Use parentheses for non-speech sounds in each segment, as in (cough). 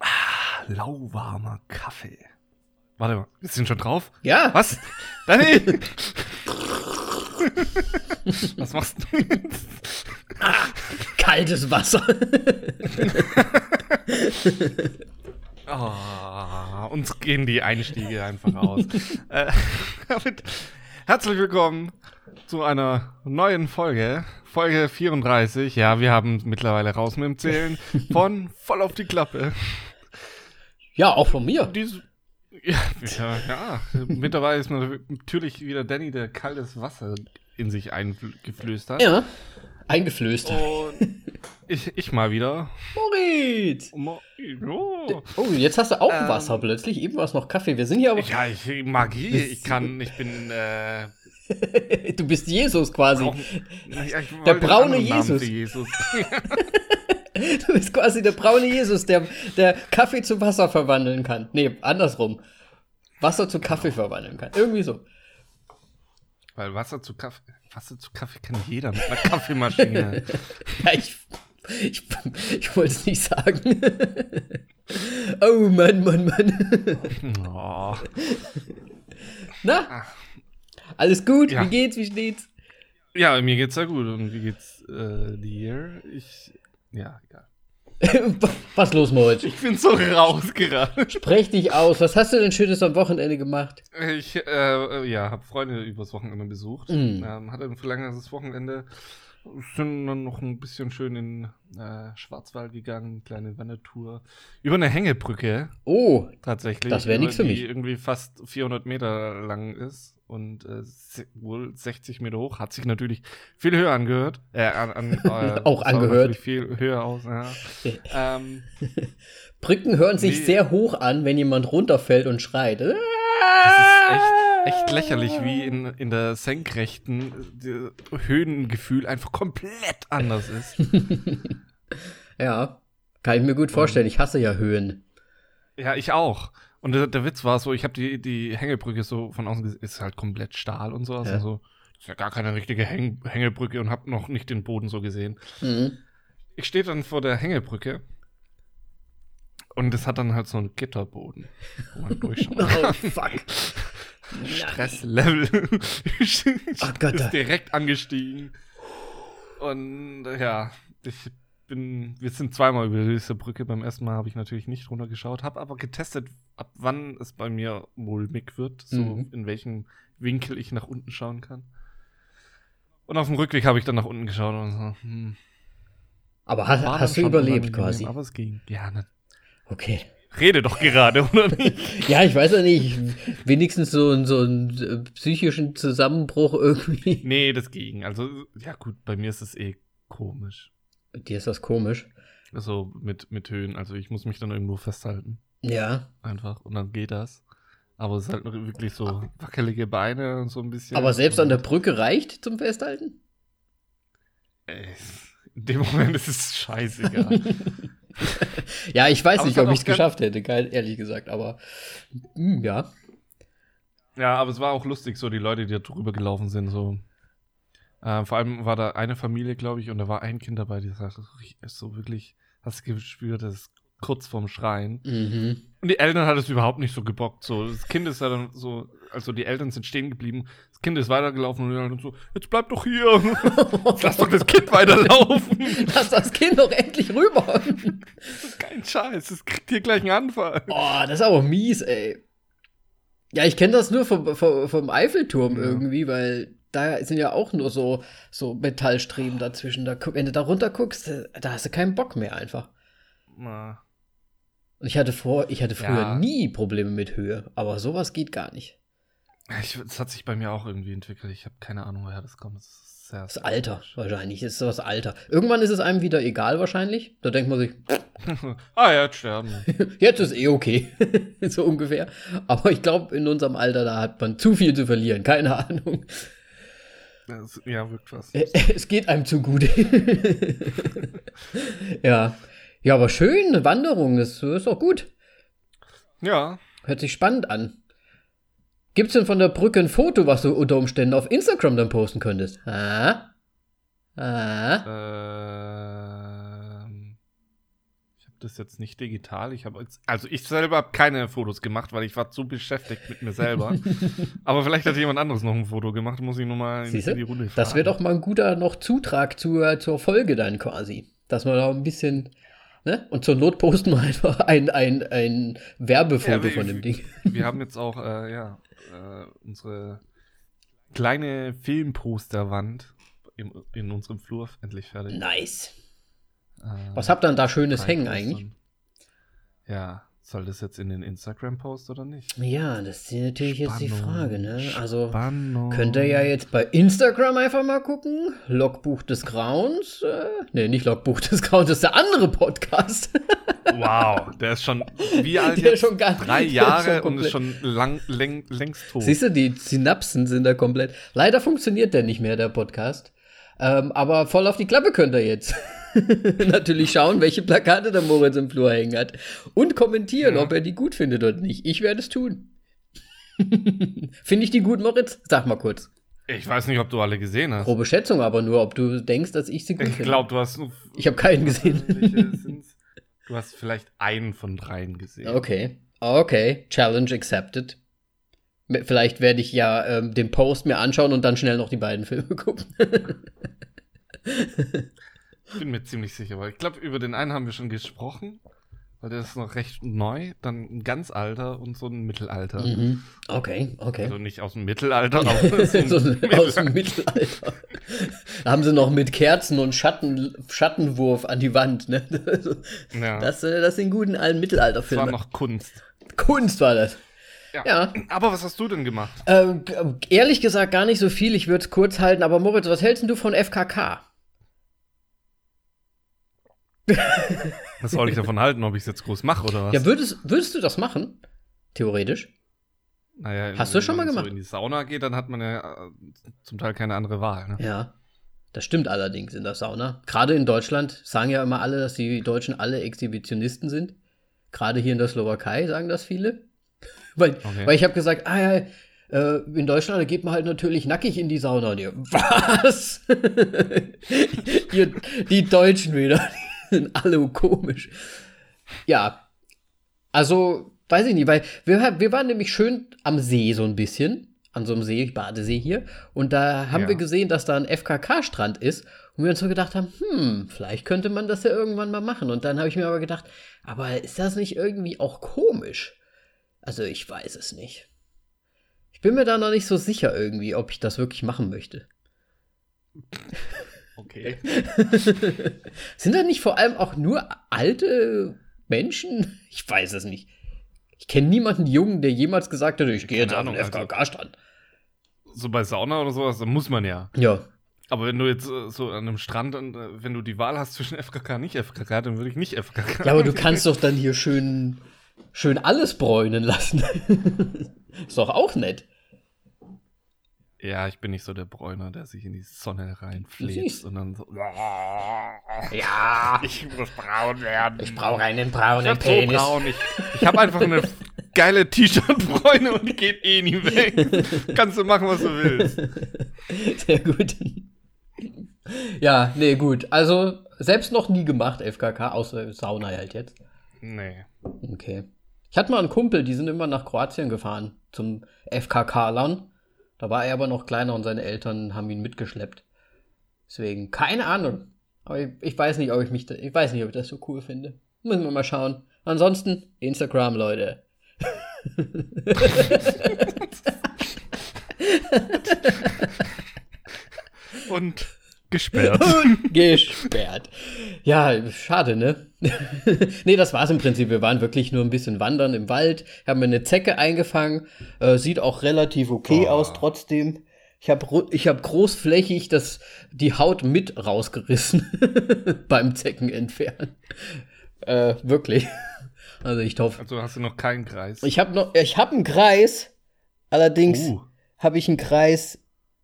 Ah, lauwarmer Kaffee. Warte mal, ist denn schon drauf? Ja. Was? Danny! Was machst du jetzt? Kaltes Wasser. (laughs) Oh, uns gehen die Einstiege einfach aus. (laughs) äh, herzlich willkommen zu einer neuen Folge. Folge 34. Ja, wir haben mittlerweile raus mit dem Zählen von voll auf die Klappe. ja, auch von mir. Dies, ja, ja, ja, mittlerweile ist natürlich wieder Danny, der kaltes Wasser in sich eingeflößt hat. Ja. Eingeflößt. Und (laughs) ich, ich mal wieder. Moritz! Mo- Oh. Oh, jetzt hast du auch Ähm. Wasser plötzlich. Eben war es noch Kaffee. Wir sind hier aber. Ja, ich Magie. Ich kann, ich bin äh, (laughs) du bist Jesus quasi. Auch- Ja, ich Der braune Jesus. Jesus. (laughs) Du bist quasi der braune Jesus, der, der Kaffee zu Wasser verwandeln kann. Nee, andersrum. Wasser zu Kaffee verwandeln kann. Irgendwie so. Weil Wasser zu Kaffee, Wasser zu Kaffee kann jeder mit einer Kaffeemaschine. (laughs) Ja, ich, ich, ich wollte es nicht sagen. (laughs) oh Mann, Mann, Mann. oh. (laughs) Na? Alles gut? Ja. Wie geht's? Wie steht's? Ja, mir geht's ja gut. Und wie geht's äh, dir? Ich, ja, egal. (laughs) Was los, Moritz? Ich bin so rausgeraten. Sprech dich aus. Was hast du denn Schönes am Wochenende gemacht? Ich, äh, ja, habe Freunde übers Wochenende besucht. Mm. Ähm, hatte ein verlängertes Wochenende. Sind dann noch ein bisschen schön in äh, Schwarzwald gegangen, kleine Wandertour. Über eine Hängebrücke. Oh, Tatsächlich. Das wär nix für die mich. irgendwie fast 400 Meter lang ist und äh, wohl 60 Meter hoch. Hat sich natürlich viel höher angehört. Äh, an, an, (laughs) äh, Auch angehört. Viel höher aus, ja. (laughs) ähm, Brücken hören sich Nee. sehr hoch an, wenn jemand runterfällt und schreit. das ist echt, echt lächerlich, wie in, in der Senkrechten äh, das Höhengefühl einfach komplett anders ist. (laughs) Ja, kann ich mir gut vorstellen. Ich hasse ja Höhen. ja, ich auch. Und der, der Witz war so, ich habe die, die Hängebrücke so von außen gesehen, ist halt komplett Stahl und sowas. Ja. Und so, ist ja gar keine richtige Häng Hängebrücke und habe noch nicht den Boden so gesehen. Mhm. Ich stehe dann vor der Hängebrücke und es hat dann halt so einen Gitterboden, wo man (laughs) durchschaut. Oh, fuck. (laughs) Stresslevel (laughs) Oh Gott. ist direkt angestiegen. Und ja, ich bin, wir sind zweimal über diese Brücke. Beim ersten Mal habe ich natürlich nicht runtergeschaut, habe aber getestet, ab wann es bei mir mulmig wird, so Mhm. in welchem Winkel ich nach unten schauen kann. Und auf dem Rückweg habe ich dann nach unten geschaut und so, hm, Aber hast, hast du überlebt quasi? Aber es ging. Ja, ne, Okay. Rede doch gerade, oder nicht? (laughs) Ja, ich weiß ja nicht. Wenigstens so, ein- so einen äh, psychischen Zusammenbruch irgendwie. nee, das ging. Also, ja gut, bei mir ist es eh komisch. Dir ist das komisch. Also mit, mit Höhen. Also ich muss mich dann irgendwo festhalten. Ja. Einfach. Und dann geht das. Aber es ist halt wirklich so wackelige Beine und so ein bisschen. Aber selbst an der Brücke reicht zum Festhalten? Ey, In dem Moment ist es scheißegal. (laughs) (laughs) Ja, ich weiß Aber nicht, ob ich es geschafft hätte, geil, ehrlich gesagt, aber hm, ja. ja, aber es war auch lustig, so die Leute, die da drüber gelaufen sind. So. Äh, vor allem war da eine Familie, glaube ich, und da war ein Kind dabei, die sagt, ist so wirklich, hast du gespürt, das ist kurz vorm Schreien. Mhm. Und die Eltern hat es überhaupt nicht so gebockt. So, das Kind ist ja dann so, also die Eltern sind stehen geblieben, das Kind ist weitergelaufen und Eltern so, jetzt bleib doch hier. (laughs) Lass doch das Kind weiterlaufen. Lass das Kind doch endlich rüber. Das ist kein Scheiß, das kriegt hier gleich einen Anfall. Oh, das ist aber mies, ey. Ja, ich kenne das nur vom, vom, vom Eiffelturm Ja. irgendwie, weil da sind ja auch nur so, so Metallstreben dazwischen. Da, wenn du da runter guckst, da- da hast du keinen Bock mehr einfach. Na, Und ich hatte vor, ich hatte früher Ja. nie Probleme mit Höhe, aber sowas geht gar nicht. Ich, das hat sich bei mir auch irgendwie entwickelt. Ich habe keine Ahnung, woher das kommt. Das ist sehr Das Alter, wahrscheinlich. Das ist das Alter. Irgendwann ist es einem wieder egal, wahrscheinlich. Da denkt man sich, (laughs) ah ja, jetzt sterben. (laughs) jetzt ist eh okay. (laughs) so ungefähr. Aber ich glaube, in unserem Alter, da hat man zu viel zu verlieren. Keine Ahnung. Ja, wirkt was. Es geht einem zu gut. ja. Ja, aber schön, eine Wanderung, das ist doch gut. Ja, Hört sich spannend an. Gibt's denn von der Brücke ein Foto, was du unter Umständen auf Instagram dann posten könntest? Ah? Ah? Ähm, ich habe das jetzt nicht digital. Ich habe also ich selber habe keine Fotos gemacht, weil ich war zu beschäftigt mit mir selber. (laughs) Aber vielleicht hat jemand anderes noch ein Foto gemacht. Muss ich nur mal in, Siehste? in die Runde fragen. Das wäre doch mal ein guter noch Zutrag zur, zur Folge dann quasi. Dass man da ein bisschen, ne? Und zur Not posten wir einfach ein, ein, ein Werbefoto Ja, wir- von dem Ding. (laughs) Wir haben jetzt auch äh, ja äh, unsere kleine Filmposterwand im, in unserem Flur endlich fertig. Nice. Äh, Was habt ihr denn da Schönes hängen eigentlich? Ja, soll das jetzt in den Instagram-Post oder nicht? Ja, das ist natürlich jetzt die Spannung. Frage, ne? Also Spannung. könnt ihr ja jetzt bei Instagram einfach mal gucken. Logbuch des Grauens. Äh, ne, nicht Logbuch des Grauens, das ist der andere Podcast. (laughs) Wow, der ist schon wie alt Der jetzt? schon gar- Drei (laughs) Jahre schon und ist schon lang, läng, längst tot. Siehst du, die Synapsen sind da komplett. Leider funktioniert der nicht mehr, der Podcast. Ähm, aber voll auf die Klappe könnt ihr jetzt. (laughs) (laughs) Natürlich schauen, welche Plakate der Moritz im Flur hängen hat. Und kommentieren, Ja. ob er die gut findet oder nicht. Ich werde es tun. (laughs) Finde ich die gut, Moritz? Sag mal kurz. Ich weiß nicht, ob du alle gesehen hast. Grobe Schätzung, aber nur, ob du denkst, dass ich sie gut Ich finde. glaube, du hast nur. Ich habe keinen gesehen. (laughs) Du hast vielleicht einen von dreien gesehen. Okay. Okay. Challenge accepted. Vielleicht werde ich ja ähm, den Post mir anschauen und dann schnell noch die beiden Filme gucken. Ich bin mir ziemlich sicher, weil ich glaube, über den einen haben wir schon gesprochen, weil der ist noch recht neu, dann ein ganz alter und so ein Mittelalter. Mhm. Okay, okay. Also nicht aus dem Mittelalter, (laughs) aber so ein so, Mittelalter. aus dem Mittelalter. Da haben sie noch mit Kerzen und Schatten, Schattenwurf an die Wand. Ne? Also, Ja, Das, äh, das sind guten alten das war Mittelalterfilme. noch Kunst. Kunst war das. Ja. Ja. Aber was hast du denn gemacht? Ähm, g- ehrlich gesagt gar nicht so viel. Ich würde es kurz halten. Aber Moritz, was hältst du von FKK? Was soll ich davon halten, ob ich es jetzt groß mache oder was? Ja, würdest, würdest du das machen? Theoretisch? naja, Hast du wenn schon mal man gemacht? So in die Sauna geht, dann hat man ja äh, zum Teil keine andere Wahl. Ne? Ja. Das stimmt allerdings in der Sauna. Gerade in Deutschland sagen ja immer alle, dass die Deutschen alle Exhibitionisten sind. Gerade hier in der Slowakei sagen das viele. (laughs) weil, Okay. weil ich habe gesagt, ah ja, äh, in Deutschland da geht man halt natürlich nackig in die Sauna. Und ihr, (laughs) was? (laughs) ihr, die Deutschen wieder. Sind (laughs) alle komisch. Ja. Also, weiß ich nicht, weil wir, wir waren nämlich schön am See so ein bisschen. An so einem See, Badesee hier. Und da haben Ja. wir gesehen, dass da ein FKK-Strand ist. Und wir uns so gedacht haben, hm, vielleicht könnte man das ja irgendwann mal machen. Und dann habe ich mir aber gedacht, aber ist das nicht irgendwie auch komisch? Also, ich weiß es nicht. Ich bin mir da noch nicht so sicher irgendwie, ob ich das wirklich machen möchte. (laughs) Okay. (laughs) Sind da nicht vor allem auch nur alte Menschen? Ich weiß es nicht. Ich kenne niemanden Jungen, der jemals gesagt hat, ich gehe jetzt auf den Ahnung, also- FKK-Strand. So bei Sauna oder sowas, da muss man ja. Ja. Aber wenn du jetzt äh, so an einem Strand, und, äh, wenn du die Wahl hast zwischen FKK und nicht FKK, dann würde ich nicht FKK. Ja, aber du kannst doch dann hier schön, schön alles bräunen lassen. (laughs) Ist doch auch nett. Ja, ich bin nicht so der Bräuner, der sich in die Sonne reinfläzt Siehst. und dann so. Ja, (laughs) Ich muss braun werden. ich brauche einen Ich braunen so Penis. braun. Ich, ich habe einfach eine geile T-Shirt-Bräune und die geht eh nie weg. Kannst du machen, was du willst. (laughs) Sehr gut. Ja, nee, gut. Also, selbst noch nie gemacht, FKK, außer Sauna halt jetzt. Nee. Okay. Ich hatte mal einen Kumpel, die sind immer nach Kroatien gefahren, zum FKK-Lern. Da war er aber noch kleiner und seine Eltern haben ihn mitgeschleppt. Deswegen, keine Ahnung. Aber ich, ich weiß nicht, ob ich mich, da, ich weiß nicht, ob ich das so cool finde. Müssen wir mal schauen. Ansonsten, Instagram, Leute. (laughs) Und gesperrt. (laughs) Gesperrt. Ja, schade, ne? (laughs) nee, das war's im Prinzip. Wir waren wirklich nur ein bisschen wandern im Wald, haben eine Zecke eingefangen. Äh, sieht auch relativ okay Oh. aus trotzdem. Ich habe ich hab großflächig das, die Haut mit rausgerissen (laughs) beim Zecken entfernen. Äh, wirklich. Also ich hoffe. Also hast du noch keinen Kreis. Ich habe noch, ich habe einen Kreis. Allerdings Uh. habe ich einen Kreis,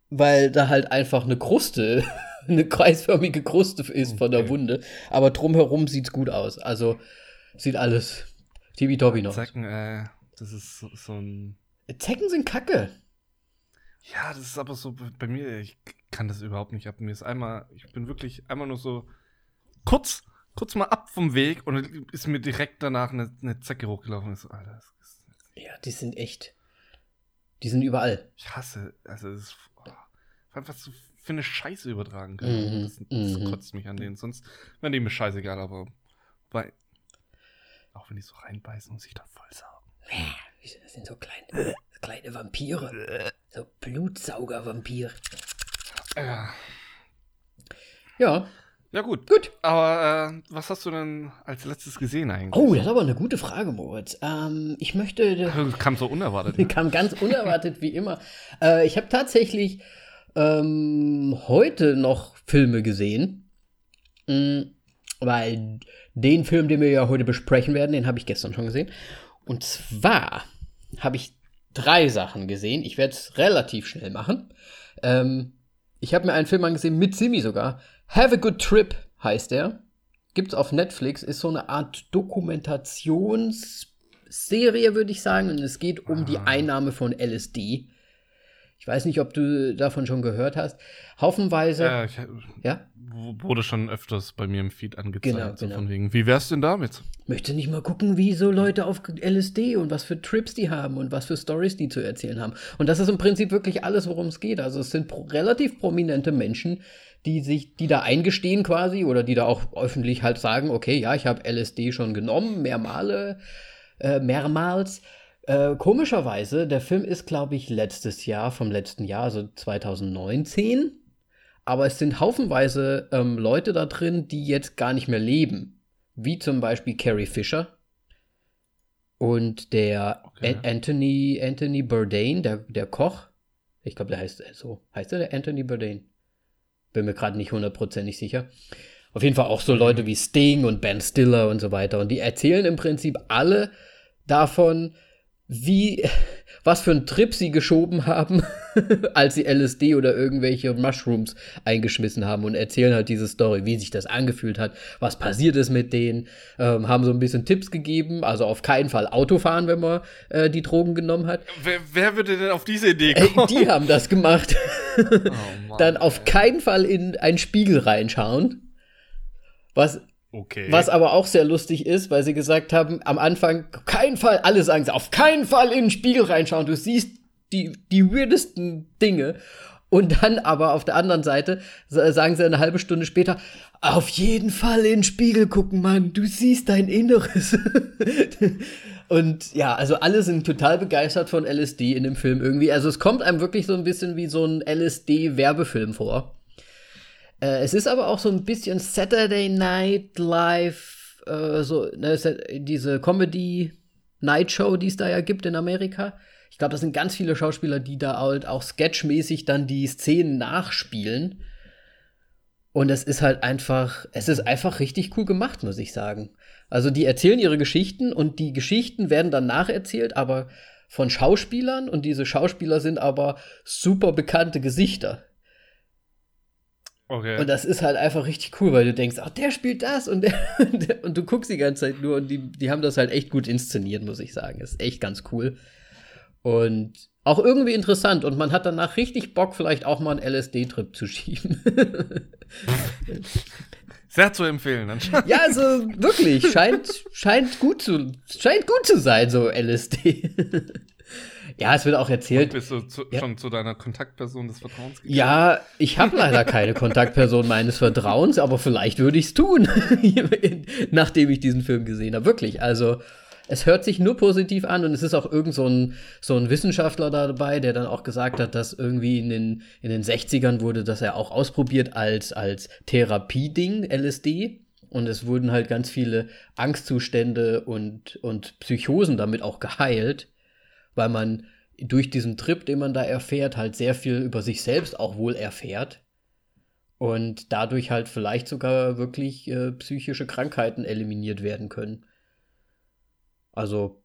weil da halt einfach eine Kruste, eine kreisförmige Kruste ist von der. Wunde. Aber drumherum sieht's gut aus. Also sieht alles tippitoppi noch. Zecken, äh, das ist so, so ein Zecken sind kacke. Ja, das ist aber so bei mir, ich kann das überhaupt nicht ab. Mir ist einmal, ich bin wirklich einmal nur so kurz, kurz mal ab vom Weg und ist mir direkt danach eine, eine Zecke hochgelaufen. So, Alter, Ja, die sind echt. Die sind überall. ich hasse, also es ist, oh, was du für eine Scheiße übertragen können. Mhm, Das, das mhm. kotzt mich an denen. Sonst wären die mir scheißegal, aber bei, auch wenn die so reinbeißen und sich dann voll saugen. Das sind so kleine, kleine Vampire. So Blutsauger-Vampire. Ja. Ja, Ja, gut. gut. Aber äh, was hast du denn als letztes gesehen eigentlich? Oh, das ist aber eine gute Frage, Moritz. Ähm, ich möchte. Das (laughs) kam so unerwartet. ne? (laughs) Kam ganz unerwartet wie immer. Äh, ich habe tatsächlich ähm, heute noch Filme gesehen. Mm, weil den Film, den wir ja heute besprechen werden, den habe ich gestern schon gesehen. Und zwar habe ich drei Sachen gesehen. Ich werde es relativ schnell machen. Ähm, ich habe mir einen Film angesehen, mit Simi sogar. Have a Good Trip heißt der. Gibt's auf Netflix, ist so eine Art Dokumentationsserie, würde ich sagen. Und es geht um die Einnahme von LSD. Ich weiß nicht, ob du davon schon gehört hast. Haufenweise. Ja, ich, ja? wurde schon öfters bei mir im Feed angezeigt. Genau, so genau. von wegen, wie wär's denn damit? Möchte nicht mal gucken, wie so Leute auf LSD und was für Trips die haben und was für Stories die zu erzählen haben. Und das ist im Prinzip wirklich alles, worum es geht. Also es sind pro relativ prominente Menschen, die sich, die da eingestehen quasi oder die da auch öffentlich halt sagen, okay, ja, ich habe LSD schon genommen, mehr Male, äh, mehrmals. Äh, komischerweise, der Film ist, glaube ich, letztes Jahr, vom letzten Jahr, also 2019. Aber es sind haufenweise ähm, Leute da drin, die jetzt gar nicht mehr leben. Wie zum Beispiel Carrie Fisher und der Okay. An Anthony, Anthony Bourdain, der, der Koch. Ich glaube, der heißt so. Heißt er der Anthony Bourdain? Bin mir gerade nicht hundertprozentig sicher. Auf jeden Fall auch so Leute wie Sting und Ben Stiller und so weiter. Und die erzählen im Prinzip alle davon, wie, (laughs) was für einen Trip sie geschoben haben, (laughs) als sie LSD oder irgendwelche Mushrooms eingeschmissen haben und erzählen halt diese Story, wie sich das angefühlt hat, was passiert ist mit denen, ähm, haben so ein bisschen Tipps gegeben, also auf keinen Fall Auto fahren, wenn man äh, die Drogen genommen hat. Wer, wer würde denn auf diese Idee Ey, (laughs) kommen? die haben das gemacht. oh, Mann, Dann auf keinen Fall in einen Spiegel reinschauen. Was Okay. was aber auch sehr lustig ist, weil sie gesagt haben, am Anfang, auf keinen Fall, alle sagen, auf keinen Fall in den Spiegel reinschauen, du siehst die, die weirdesten Dinge. Und dann aber auf der anderen Seite sa- sagen sie eine halbe Stunde später, auf jeden Fall in den Spiegel gucken, Mann, du siehst dein Inneres. (laughs) Und ja, also alle sind total begeistert von LSD in dem Film irgendwie. Also es kommt einem wirklich so ein bisschen wie so ein LSD-Werbefilm vor. Äh, es ist aber auch so ein bisschen Saturday Night Live, äh, so ne, diese Comedy Night Show, die es da ja gibt in Amerika. Ich glaube, das sind ganz viele Schauspieler, die da halt auch sketchmäßig dann die Szenen nachspielen. Und es ist halt einfach, es ist einfach richtig cool gemacht, muss ich sagen. Also die erzählen ihre Geschichten und die Geschichten werden dann nacherzählt, aber von Schauspielern und diese Schauspieler sind aber super bekannte Gesichter. Okay. Und das ist halt einfach richtig cool, weil du denkst, ach, der spielt das und (laughs) der, der und du guckst die ganze Zeit nur und die, die haben das halt echt gut inszeniert, muss ich sagen. Ist echt ganz cool. Und auch irgendwie interessant und man hat danach richtig Bock, vielleicht auch mal einen LSD-Trip zu schieben. (laughs) Sehr zu empfehlen. anscheinend. ja, also wirklich, scheint, scheint gut zu, scheint gut zu sein, so LSD. Ja, es wird auch erzählt, Bist du zu, Ja. schon zu deiner Kontaktperson des Vertrauens gekommen? Ja, ich habe leider keine Kontaktperson meines Vertrauens, aber vielleicht würde ich es tun, (laughs) nachdem ich diesen Film gesehen habe. Wirklich, also es hört sich nur positiv an und es ist auch irgend so ein, so ein Wissenschaftler da dabei, der dann auch gesagt hat, dass irgendwie in den, in den 60ern wurde das ja auch ausprobiert als, als Therapieding, LSD. Und es wurden halt ganz viele Angstzustände und, und Psychosen damit auch geheilt, weil man durch diesen Trip, den man da erfährt, halt sehr viel über sich selbst auch wohl erfährt. Und dadurch halt vielleicht sogar wirklich äh, psychische Krankheiten eliminiert werden können. Also,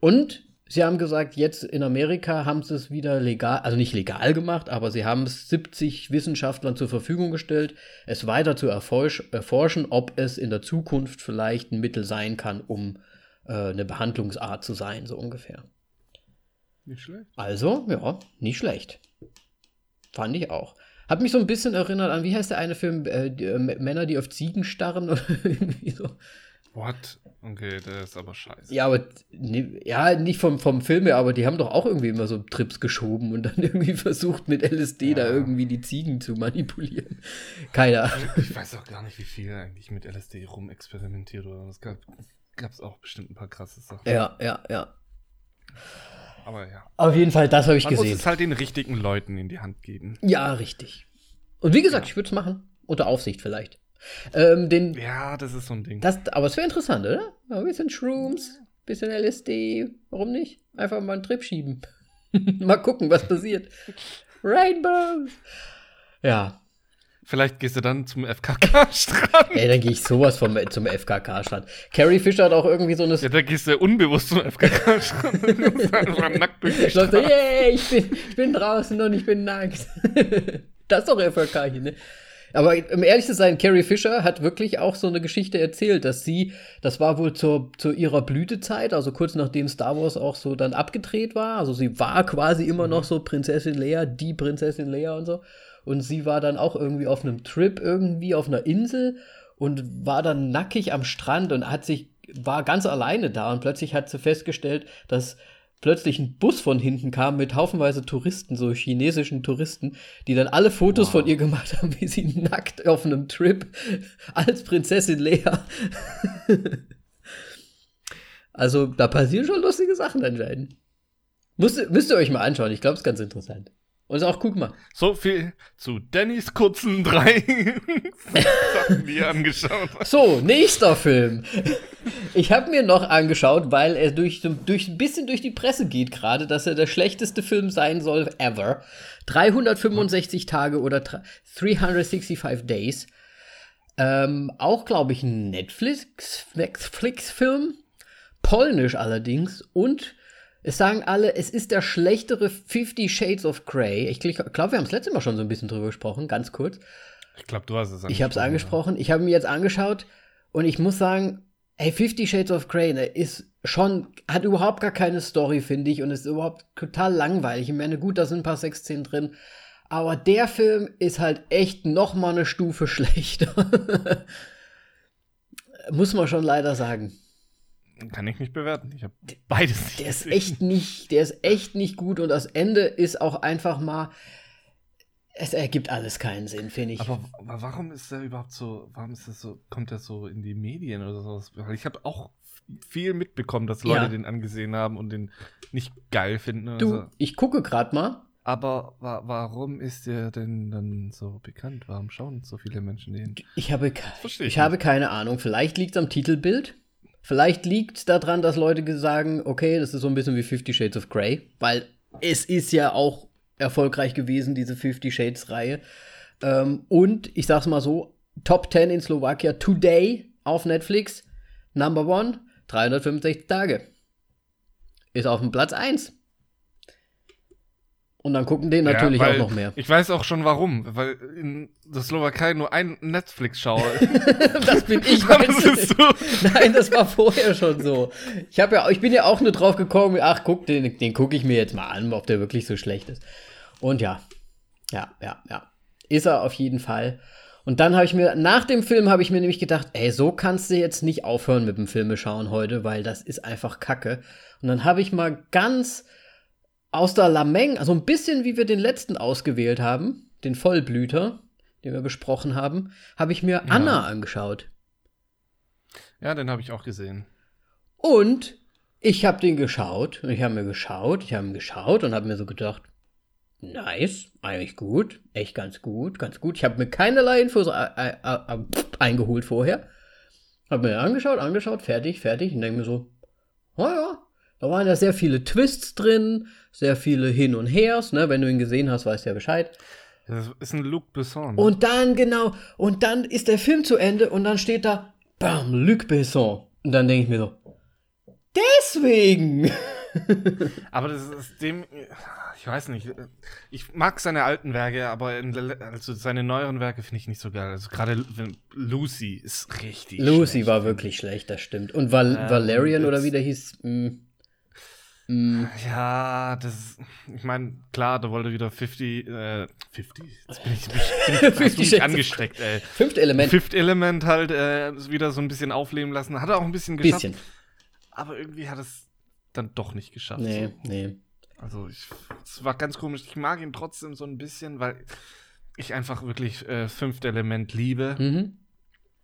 und sie haben gesagt, jetzt in Amerika haben sie es wieder legal, also nicht legal gemacht, aber sie haben es 70 Wissenschaftlern zur Verfügung gestellt, es weiter zu erforsch erforschen, ob es in der Zukunft vielleicht ein Mittel sein kann, um äh, eine Behandlungsart zu sein, so ungefähr. Nicht schlecht. Also, ja, nicht schlecht. Fand ich auch. Hat mich so ein bisschen erinnert an, wie heißt der eine Film? Äh, die, äh, Männer, die auf Ziegen starren oder (laughs) irgendwie so. What? Okay, der ist aber scheiße. Ja, aber ne, ja, nicht vom, vom Film her, aber die haben doch auch irgendwie immer so Trips geschoben und dann (laughs) irgendwie versucht, mit LSD Ja. da irgendwie die Ziegen zu manipulieren. Keine Ahnung. Ich weiß auch gar nicht, wie viel eigentlich mit LSD rumexperimentiert oder es gab es auch bestimmt ein paar krasse Sachen. Ja, ja, ja. Aber ja. Auf jeden Fall, das habe ich Man muss gesehen. es halt den richtigen Leuten in die Hand geben. Ja, richtig. Und wie gesagt, ich würde es machen. Unter Aufsicht vielleicht. Ähm, den, Ja, das ist so ein Ding. das, aber es wäre interessant, oder? Ja, Ein bisschen Shrooms, bisschen LSD. Warum nicht? Einfach mal einen Trip schieben. (laughs) mal gucken, was passiert. Rainbows. Ja, Vielleicht gehst du dann zum FKK-Strand. ey, dann gehe ich sowas vom, zum FKK-Strand. Carrie Fisher hat auch irgendwie so eine. Ja, da gehst du unbewusst zum FKK-Strand. Die Läuft so, yeah, ich bin, ich bin draußen und ich bin nackt. (laughs) das ist doch FKK hier, ne? Aber um ehrlich zu sein, Carrie Fisher hat wirklich auch so eine Geschichte erzählt, dass sie, das war wohl zur, zu ihrer Blütezeit, also kurz nachdem Star Wars auch so dann abgedreht war. Also sie war quasi immer noch so Prinzessin Leia, die Prinzessin Leia und so. Und sie war dann auch irgendwie auf einem Trip irgendwie auf einer Insel und war dann nackig am Strand und hat sich, war ganz alleine da und plötzlich hat sie festgestellt, dass plötzlich ein Bus von hinten kam mit haufenweise Touristen, so chinesischen Touristen, die dann alle Fotos Wow. von ihr gemacht haben, wie sie nackt auf einem Trip als Prinzessin Lea. (laughs) also da passieren schon lustige Sachen anscheinend. Müsst, müsst ihr euch mal anschauen, ich glaube, es ist ganz interessant. Und ist auch cool gemacht. So viel zu Dannys kurzen drei (laughs) Sachen, die er angeschaut hat. So, nächster Film. Ich habe mir noch angeschaut, weil er durch, durch ein bisschen durch die Presse geht gerade, dass er der schlechteste Film sein soll ever. 365 Tage oder dr- 365 Days. Ähm, auch, glaube ich, ein Netflix, Netflix-Film. Polnisch allerdings. Und es sagen alle, es ist der schlechtere Fifty Shades of Grey. Ich glaube, wir haben das letzte Mal schon so ein bisschen drüber gesprochen, ganz kurz. Ich glaube, du hast es Ich habe es angesprochen. Ich habe mir jetzt angeschaut und ich muss sagen, ey, Fifty Shades of Grey ne, ist schon, hat überhaupt gar keine Story, finde ich, und ist überhaupt total langweilig. Ich meine, gut, da sind ein paar Sexszenen drin, aber der Film ist halt echt noch mal eine Stufe (laughs) schlechter. muss man schon leider sagen. Kann ich nicht bewerten. Ich habe beides nicht Der ist gesehen. echt nicht, der ist echt nicht gut und das Ende ist auch einfach mal, es ergibt alles keinen Sinn, finde ich. Aber, aber warum ist der überhaupt so, warum ist das so, kommt der so in die Medien oder sowas? Weil ich habe auch viel mitbekommen, dass Leute Ja. den angesehen haben und den nicht geil finden. du, Also. ich gucke gerade mal. Aber wa warum ist der denn dann so bekannt? Warum schauen so viele Menschen den? Ich habe, ich ich habe keine Ahnung. Vielleicht liegt es am Titelbild. Vielleicht liegt es daran, dass Leute sagen, okay, das ist so ein bisschen wie Fifty Shades of Grey, weil es ist ja auch erfolgreich gewesen, diese Fifty Shades-Reihe. Ähm, und ich sag's mal so: Top 10 in Slowakia today auf Netflix. Number one, 365 Tage. Ist auf dem Platz 1. Und dann gucken den natürlich Ja, auch noch mehr. Ich weiß auch schon warum. Weil in der Slowakei nur ein Netflix-Schauer (laughs) Das bin ich, (laughs) Das meinst du? ist so. Nein, das war vorher schon so. Ich, hab ja, ich bin ja auch nur drauf gekommen, ach, guck, den, den gucke ich mir jetzt mal an, ob der wirklich so schlecht ist. Und ja, ja, ja, ja. Ist er auf jeden Fall. Und dann habe ich mir, nach dem Film habe ich mir nämlich gedacht, ey, so kannst du jetzt nicht aufhören mit dem Filme schauen heute, weil das ist einfach Kacke. Und dann habe ich mal ganz aus der Lameng, also ein bisschen wie wir den letzten ausgewählt haben, den Vollblüter, den wir besprochen haben, habe ich mir Anna angeschaut. Ja, den habe ich auch gesehen. Und ich habe den geschaut und ich habe mir geschaut, ich habe ihn geschaut und habe mir so gedacht, nice, eigentlich gut, echt ganz gut, ganz gut. Ich habe mir keinerlei Infos eingeholt vorher. Habe mir angeschaut, angeschaut, fertig, fertig und denke mir so, oh ja, da waren ja sehr viele Twists drin, sehr viele Hin und Hers, ne? Wenn du ihn gesehen hast, weißt du ja Bescheid. Das ist ein Luc Besson. ne? Und dann, genau, und dann ist der Film zu Ende und dann steht da, bam, Luc Besson. Und dann denke ich mir so, deswegen. (laughs) Aber das ist dem, ich weiß nicht, ich mag seine alten Werke, aber in, also seine neueren Werke finde ich nicht so geil. Also gerade Lucy ist richtig Lucy schlecht. war wirklich schlecht, das stimmt. Und Val Ja, Valerian oder wie der hieß, hm, mh, Mm, Ja, das, ich meine, klar, da wollte wieder 50, äh, 50, jetzt bin ich, bin ich, bin ich, hast du 50 mich angesteckt, ey. fünfte Element. Fifth Element halt äh, wieder so ein bisschen aufleben lassen. Hat er auch ein bisschen geschafft. Bisschen. Aber irgendwie hat es dann doch nicht geschafft. Nee, So. nee. Also es war ganz komisch. Ich mag ihn trotzdem so ein bisschen, weil ich einfach wirklich äh, Fifth Element liebe. Mhm.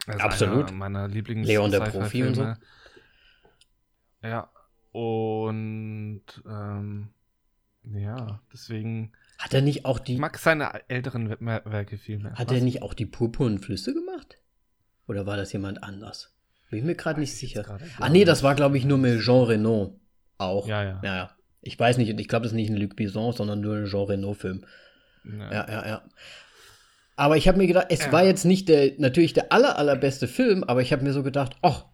Das Absolut. Einer meiner Lieblings Leon der Profi und so. Ja. Und ähm, ja, deswegen. Hat er nicht auch Ich die, mag seine älteren We- Werke viel mehr. hat Was? er nicht auch die purpurnen Flüsse gemacht? Oder war das jemand anders? Bin ich mir gerade nicht Weiß ich sicher. Ah, nee, nicht. das war, glaube ich, nur mit Jean Reno. Auch. Ja, ja. Ja, ja. Ich weiß nicht, ich glaube, das ist nicht ein Luc Besson, sondern nur ein Jean Reno-Film. Ja. Ja, ja, ja. Aber ich habe mir gedacht, es Ja. war jetzt nicht der, natürlich der aller, allerbeste Film, aber ich habe mir so gedacht, ach,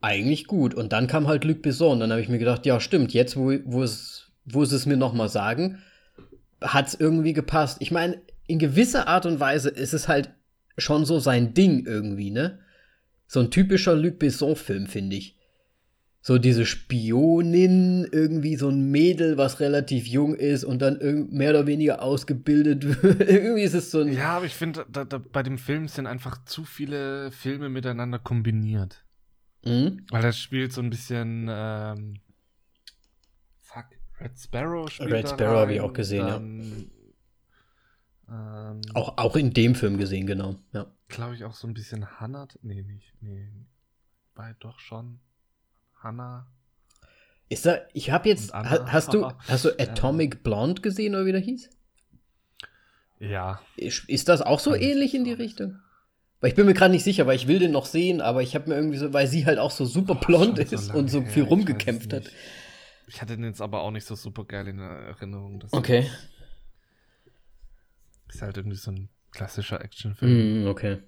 eigentlich gut. Und dann kam halt Luc Besson. Und dann habe ich mir gedacht, ja, stimmt, jetzt, wo, sie es mir nochmal sagen, hat es irgendwie gepasst. Ich meine, in gewisser Art und Weise ist es halt schon so sein Ding irgendwie, ne? So ein typischer Luc Besson-Film, finde ich. So diese Spionin, irgendwie so ein Mädel, was relativ jung ist und dann mehr oder weniger ausgebildet wird. (laughs) irgendwie ist es so ein. Ja, aber ich finde, bei dem Film sind einfach zu viele Filme miteinander kombiniert. Mhm. Weil das spielt so ein bisschen. Ähm, fuck, Red Sparrow spielt Red Sparrow hab ich auch gesehen, ja. dann, ja. Ähm, Auch, auch in dem Film gesehen, genau. Ja. Glaube ich auch so ein bisschen Hannah. Nee, nicht. Nee. Bei doch schon. Hannah. Ist da, ich habe jetzt, hast du, (laughs) hast du Atomic Blonde gesehen oder wie der hieß? Ja. Ist, ist das auch so ähnlich in die. Richtung? Weil ich bin mir gerade nicht sicher, weil ich will den noch sehen, aber ich habe mir irgendwie so, weil sie halt auch so super blond Schon so ist und so viel rumgekämpft hat. Ich hatte den jetzt aber auch nicht so super geil in Erinnerung. Okay. ist halt irgendwie so ein klassischer Actionfilm. Mm, okay.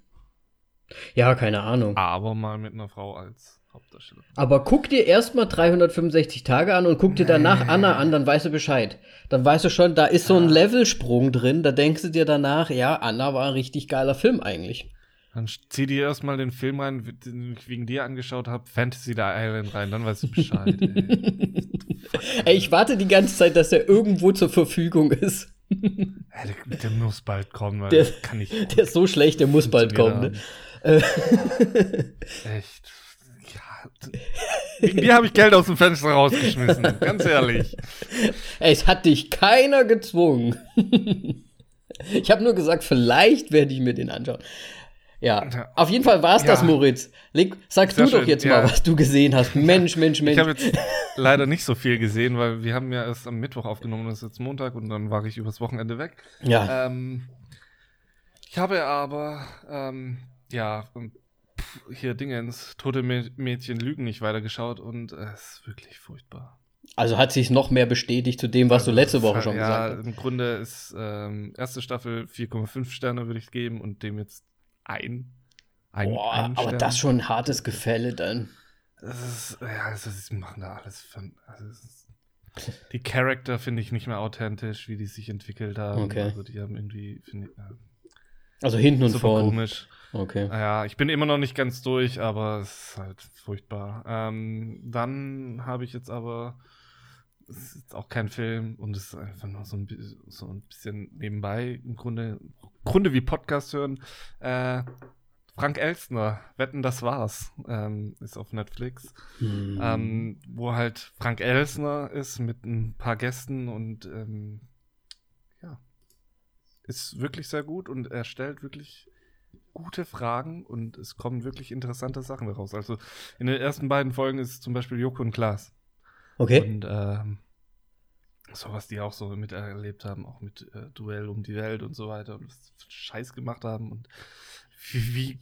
Ja, keine Ahnung. Aber mal mit einer Frau als Hauptdarstellerin. Aber guck dir erstmal 365 Tage an und guck dir danach Anna an, dann weißt du Bescheid. Dann weißt du schon, da ist so ein Levelsprung drin, da denkst du dir danach, ja, Anna war ein richtig geiler Film eigentlich. Dann zieh dir erstmal den Film rein, den ich wegen dir angeschaut habe, Fantasy the Island rein, dann weißt du Bescheid. ey. (laughs) Ey, ich warte die ganze Zeit, dass er irgendwo zur Verfügung ist. (laughs) Ey, der, der muss bald kommen, weil Der- kann ich. (laughs) Der ist so schlecht, der muss bald kommen. Ne? Echt. Ja. Wegen dir habe ich Geld aus dem Fenster rausgeschmissen, ganz ehrlich. Ey, es hat dich keiner gezwungen. ich habe nur gesagt, vielleicht werde ich mir den anschauen. Ja, Ja. auf jeden Fall war es das, Ja. Moritz. Leg, sag Sehr du doch schön, jetzt ja. mal, was du gesehen hast. Mensch, Mensch, Mensch. Ich habe jetzt leider nicht so viel gesehen, weil wir haben ja erst am Mittwoch aufgenommen, das ist jetzt Montag und dann war ich übers Wochenende weg. ja, Ähm, ich habe aber, ähm, ja, pff, hier Dingens, Tote Mä- Mädchen lügen nicht weitergeschaut und es ist wirklich furchtbar. also hat sich noch mehr bestätigt zu dem, was du letzte Woche schon ja, gesagt hast. im Grunde ist ähm, erste Staffel 4,5 Sterne würde ich geben und dem jetzt ein. ein Boah, ein aber das schon ein hartes Gefälle dann. Das ist, ja, also sie machen da alles von. Also ist, die Charakter finde ich nicht mehr authentisch, wie die sich entwickelt haben. Okay. Also die haben irgendwie, ich, äh, Also hinten und super vorn. komisch. Okay. Naja, ich bin immer noch nicht ganz durch, aber es ist halt furchtbar. Ähm, dann habe ich jetzt aber, es ist auch kein Film und es ist einfach nur so ein, so ein bisschen nebenbei, im Grunde, Grunde wie Podcast hören. Äh, Frank Elstner, Wetten, das war's, ähm, ist auf Netflix. Hm. Ähm, wo halt Frank Elsner ist mit ein paar Gästen und ähm, ja, ist wirklich sehr gut und er stellt wirklich gute Fragen und es kommen wirklich interessante Sachen daraus. Also in den ersten beiden Folgen ist zum Beispiel Joko und Klaas okay. und ähm, so was die auch so miterlebt haben, auch mit äh, Duell um die Welt und so weiter und was Scheiß gemacht haben und wie, wie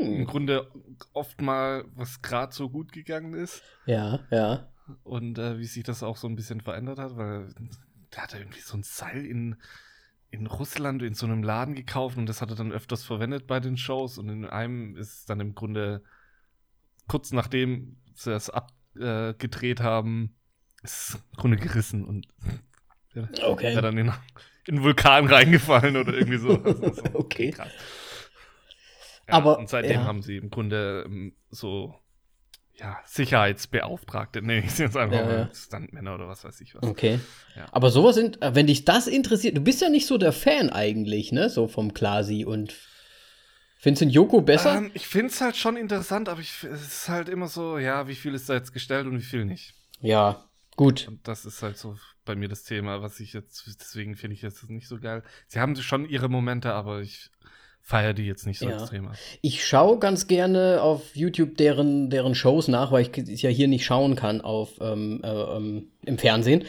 im Hm. Grunde oft mal was gerade so gut gegangen ist Ja, ja. und äh, wie sich das auch so ein bisschen verändert hat, weil der hat irgendwie so ein Seil in, in Russland in so einem Laden gekauft und das hat er dann öfters verwendet bei den Shows und in einem ist es dann im Grunde kurz nachdem sie das abgedreht äh, gedreht haben, ist im Grunde gerissen und (laughs) Okay. er dann in, in den Vulkan reingefallen oder irgendwie so. (laughs) Also so Okay. krass. Ja, Aber, und seitdem ja. haben sie im Grunde ähm, so ja, Sicherheitsbeauftragte, nenne ich es jetzt einfach Ja, mal. Stuntmänner oder was weiß ich was. Okay. Aber sowas sind, wenn dich das interessiert, du bist ja nicht so der Fan eigentlich, ne? So vom Klasi und findest du den Joko besser? Ähm, ich finde es halt schon interessant, aber ich, es ist halt immer so, ja, wie viel ist da jetzt gestellt und wie viel nicht. ja, gut. Und das ist halt so bei mir das Thema, was ich jetzt, deswegen finde ich jetzt nicht so geil. Sie haben schon ihre Momente, aber ich feiere die jetzt nicht so Ja. extrem ab. Ich schaue ganz gerne auf YouTube deren, deren Shows nach, weil ich es ja hier nicht schauen kann auf, ähm, äh, ähm, im Fernsehen.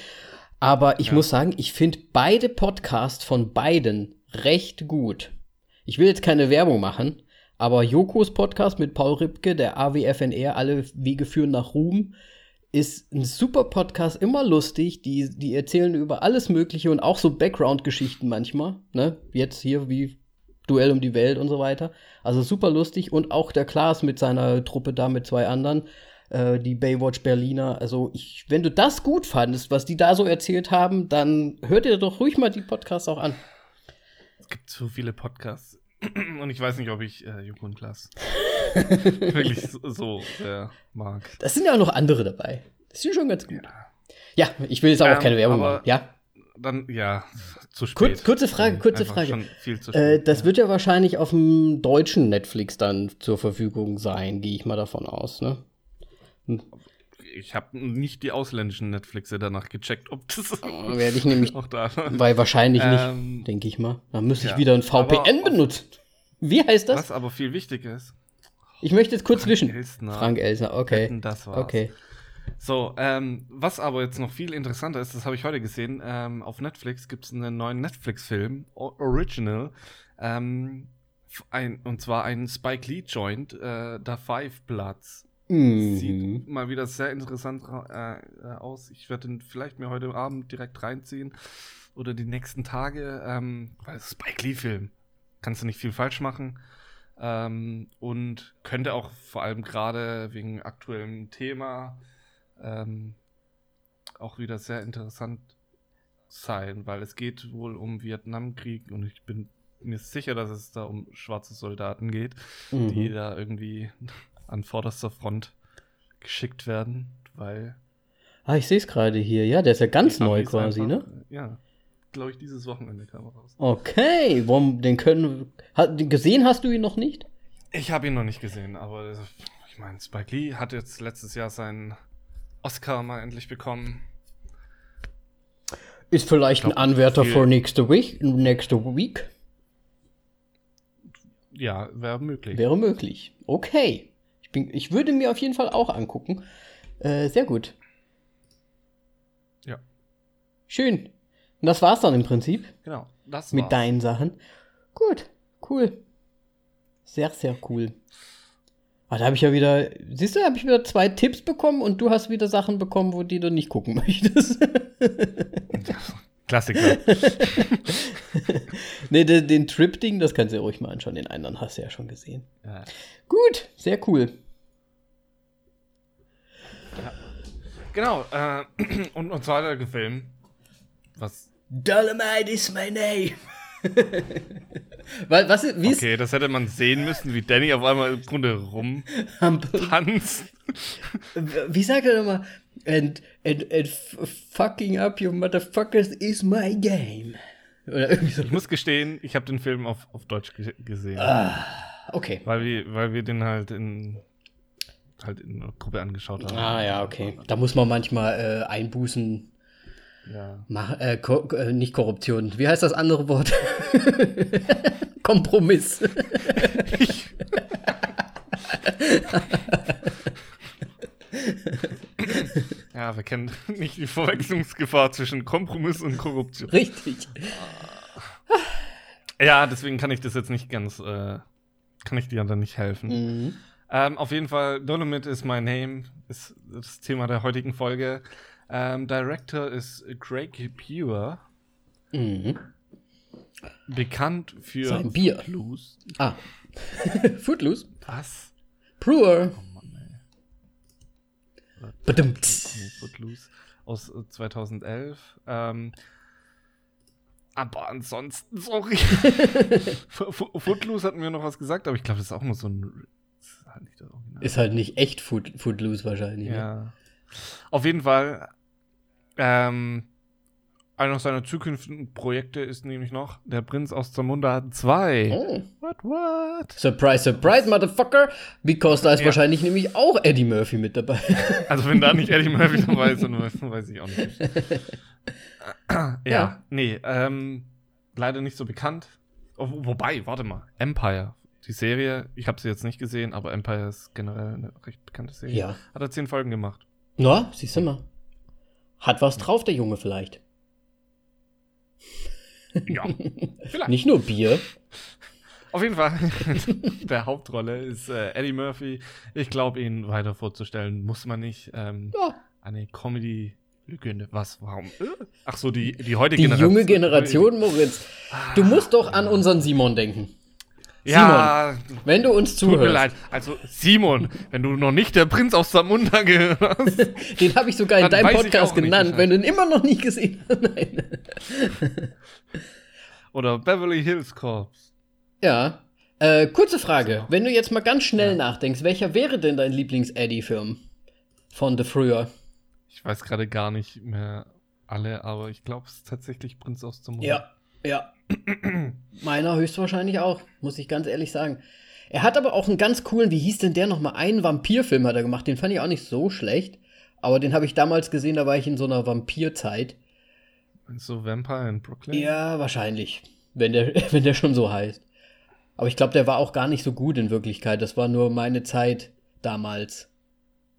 Aber ich Ja. muss sagen, ich finde beide Podcasts von beiden recht gut. Ich will jetzt keine Werbung machen, aber Jokos Podcast mit Paul Ripke, der AWFNR, alle Wege führen nach Ruhm, ist ein super Podcast, immer lustig. Die, die erzählen über alles Mögliche und auch so Background-Geschichten manchmal. Ne? Jetzt hier wie Duell um die Welt und so weiter. Also super lustig. Und auch der Klaas mit seiner Truppe da mit zwei anderen, äh, die Baywatch Berliner. Also, ich, wenn du das gut fandest, was die da so erzählt haben, dann hört ihr doch ruhig mal die Podcasts auch an. Es gibt so viele Podcasts. (clears throat) Und ich weiß nicht, ob ich äh, Joko und Klaas (laughs) wirklich so, so sehr mag. Das sind ja auch noch andere dabei. Das sind schon ganz gut. Ja, ich will jetzt aber auch Ähm, keine Werbung machen. Ja. Dann, ja, zu spät. Kurz- kurze Frage, kurze einfach Frage. Zu Äh, das wird ja wahrscheinlich auf dem deutschen Netflix dann zur Verfügung sein, gehe ich mal davon aus, ne? Ich habe nicht die ausländischen Netflixe danach gecheckt, ob das (laughs) Werde ich nämlich, auch da weil wahrscheinlich Ähm, nicht, denke ich mal. Dann müsste ich ja, wieder ein VPN benutzen. Wie heißt das? Was aber viel wichtiger ist. Ich möchte jetzt kurz Frank wischen. Elstner. Frank Elsner, okay. Wetten, Das war's. Okay. So, ähm, was aber jetzt noch viel interessanter ist, das habe ich heute gesehen, ähm, auf Netflix gibt es einen neuen Netflix-Film, Original, ähm, ein, und zwar ein Spike Lee-Joint, äh, The Five Bloods. Mhm. Sieht mal wieder sehr interessant äh, äh, aus. Ich werde den vielleicht mir heute Abend direkt reinziehen oder die nächsten Tage, ähm, weil es ist Spike Lee-Film. Kannst du nicht viel falsch machen. Ähm, und könnte auch vor allem gerade wegen aktuellem Thema ähm, auch wieder sehr interessant sein, weil es geht wohl um Vietnamkrieg und ich bin mir sicher, dass es da um schwarze Soldaten geht die Mhm. da irgendwie an vorderster Front geschickt werden, weil Ah, ich sehe es gerade hier. Ja, der ist ja ganz neu quasi, einfach, ne? Ja, glaube ich, dieses Wochenende kam er raus. Okay, warum, den können. Hat, gesehen hast du ihn noch nicht? Ich habe ihn noch nicht gesehen, aber ich meine, Spike Lee hat jetzt letztes Jahr seinen Oscar mal endlich bekommen. Ist vielleicht Ich glaub, ein Anwärter für nächste Week. Nächste Week. Ja, wäre möglich. Wäre möglich. Okay. Ich, bin, ich würde mir auf jeden Fall auch angucken. Äh, sehr gut. Ja, Schön. Und das war's dann im Prinzip genau. Das mit war's. deinen Sachen. Gut, cool. Sehr, sehr cool. Ah, da habe ich ja wieder, siehst du, habe ich wieder zwei Tipps bekommen und du hast wieder Sachen bekommen, wo die du nicht gucken (laughs) möchtest. Klassiker. (laughs) nee, den, den Trip-Ding, das kannst du ja ruhig mal anschauen. Den anderen hast du ja schon gesehen. ja. Gut, sehr cool. Genau, äh, (clears throat) und uns weiter gefilmt. Was? Dolomite is my name. (laughs) was, was, wie Okay, das hätte man sehen müssen, wie Danny auf einmal im Grunde rumtanzt. Wie sagt er nochmal? And, and, and fucking up your motherfuckers is my game. Oder irgendwie so. Ich muss gestehen, ich habe den Film auf, auf Deutsch ge gesehen. Okay. Weil wir, weil wir den halt in, halt in einer Gruppe angeschaut haben. Ah ja, okay. Da muss man manchmal äh, Einbußen Ja. machen. Äh, Ko äh, nicht Korruption. Wie heißt das andere Wort? (laughs) Kompromiss. (laughs) ja, wir kennen nicht die Verwechslungsgefahr zwischen Kompromiss und Korruption. Richtig. Ja, deswegen kann ich das jetzt nicht ganz, äh, kann ich dir dann nicht helfen. Mhm. Ähm, auf jeden Fall, Dolomit is my name, ist das Thema der heutigen Folge. Ähm, Director ist Craig Pure, Mhm. bekannt für Sein Bier. Footloose. Ah. (laughs) Footloose. Was? Brewer. Oh Mann, ey. Nee, Footloose aus äh, 2011. Ähm, aber ansonsten, sorry. (laughs) Footloose hat mir noch was gesagt, aber ich glaube, das ist auch nur so ein ist halt nicht das Original. Ist halt nicht echt Foot, Footloose wahrscheinlich. Ne? Ja. Ne? Auf jeden Fall, ähm, einer seiner zukünftigen Projekte ist nämlich noch Der Prinz aus Zamunda 2. Oh. What, what? Surprise, surprise, Motherfucker. Because da ist ja. wahrscheinlich nämlich auch Eddie Murphy mit dabei. (laughs) Also, wenn da nicht Eddie Murphy dabei ist, dann weiß ich auch nicht. (laughs) ja, ja, nee, ähm, leider nicht so bekannt. Wobei, warte mal, Empire, die Serie, ich habe sie jetzt nicht gesehen, aber Empire ist generell eine recht bekannte Serie. Ja. Hat er zehn Folgen gemacht. Na, siehst du mal. Hat was drauf, der Junge vielleicht. Ja, (laughs) vielleicht. Nicht nur Bier. Auf jeden Fall, (laughs) der Hauptrolle ist äh, Eddie Murphy. Ich glaube, ihn weiter vorzustellen muss man nicht. Ähm, ja. Eine Comedy-Legende. Was? Warum? Äh? Ach so, die, die heutige die Generation. Die junge Generation, Moritz. Du musst doch an unseren Simon denken. Ja, Simon, wenn du uns zuhörst. Tut mir leid. Also, Simon, wenn du noch nicht der Prinz aus Zamunda gehörst. (laughs) den habe ich sogar in deinem Podcast genannt, wenn du ihn immer noch nicht gesehen hast. (laughs) Nein. Oder Beverly Hills Corps. Ja. Äh, kurze Frage. Wenn du jetzt mal ganz schnell ja. nachdenkst, welcher wäre denn dein Lieblings-Eddie-Film von The früher? Ich weiß gerade gar nicht mehr alle, aber ich glaube, es ist tatsächlich Prinz aus Zamunda. Ja, ja. (clears throat) Meiner höchstwahrscheinlich auch, muss ich ganz ehrlich sagen. Er hat aber auch einen ganz coolen, wie hieß denn der nochmal? Einen Vampirfilm hat er gemacht, den fand ich auch nicht so schlecht. Aber den habe ich damals gesehen, da war ich in so einer Vampirzeit. So Vampire in Brooklyn? Ja, wahrscheinlich. Wenn der, (laughs) wenn der schon so heißt. Aber ich glaube, der war auch gar nicht so gut in Wirklichkeit. Das war nur meine Zeit damals.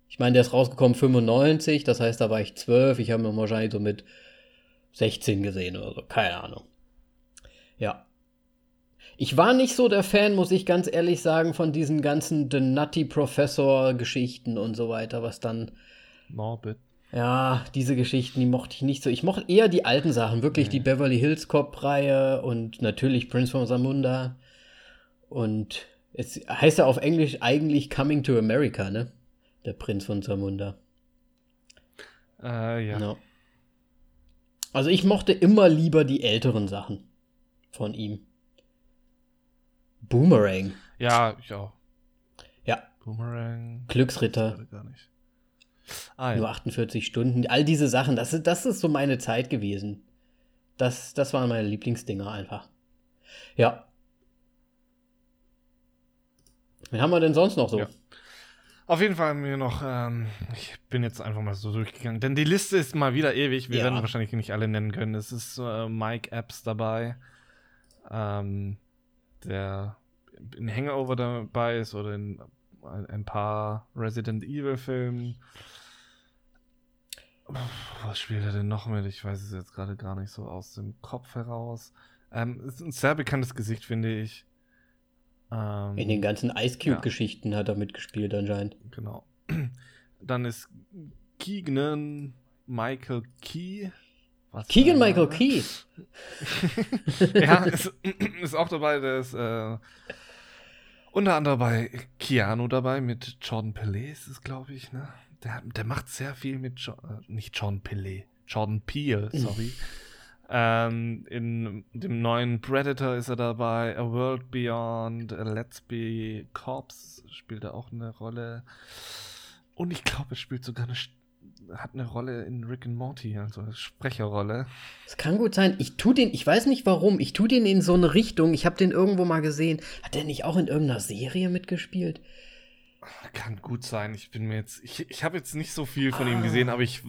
Ich meine, der ist rausgekommen 95, das heißt, da war ich 12. Ich habe ihn wahrscheinlich so mit 16 gesehen oder so. Keine Ahnung. Ja. Ich war nicht so der Fan, muss ich ganz ehrlich sagen, von diesen ganzen The Nutty Professor Geschichten und so weiter, was dann. Morbid. Ja, diese Geschichten, die mochte ich nicht so. Ich mochte eher die alten Sachen, wirklich nee. die Beverly Hills Cop-Reihe und natürlich Prince von Samunda. Und es heißt ja auf Englisch eigentlich Coming to America, ne? Der Prinz von Samunda. Äh, ja. No. Also ich mochte immer lieber die älteren Sachen von ihm. Boomerang. Ja, ich auch. Ja. Boomerang. Glücksritter. Gar nicht. Ah, ja. Nur 48 Stunden. All diese Sachen, das ist, das ist so meine Zeit gewesen. Das, das waren meine Lieblingsdinger einfach. Ja. Wen haben wir denn sonst noch so? Ja. Auf jeden Fall mir noch, ähm, ich bin jetzt einfach mal so durchgegangen, denn die Liste ist mal wieder ewig. Wir ja. werden wahrscheinlich nicht alle nennen können. Es ist äh, Mike Epps dabei, ähm, der in Hangover dabei ist oder in ein paar Resident Evil Filmen. Was spielt er denn noch mit? Ich weiß es jetzt gerade gar nicht so aus dem Kopf heraus. Ähm, ist ein sehr bekanntes Gesicht, finde ich. Ähm, In den ganzen Ice Cube-Geschichten ja. hat er mitgespielt anscheinend. Genau. (clears throat) Dann ist Keegan Michael Key. Was Keegan Michael Key. (laughs) ja, ist, ist, auch dabei. Der ist äh, unter anderem bei Keanu dabei mit Jordan Pelé, ist es, glaube ich. Ne? Der, der macht sehr viel mit, jo äh, nicht Jordan Pelé, Jordan Peele, sorry. (laughs) Ähm, in dem neuen Predator ist er dabei, A World Beyond, a Let's Be Corps spielt er auch eine Rolle. Und ich glaube, er spielt sogar eine, hat eine Rolle in Rick and Morty, also eine Sprecherrolle. Es kann gut sein. Ich tu den, ich weiß nicht warum, ich tu den in so eine Richtung. Ich habe den irgendwo mal gesehen. Hat der nicht auch in irgendeiner Serie mitgespielt? Kann gut sein. Ich bin mir jetzt, ich, ich habe jetzt nicht so viel von ah. ihm gesehen, aber ich,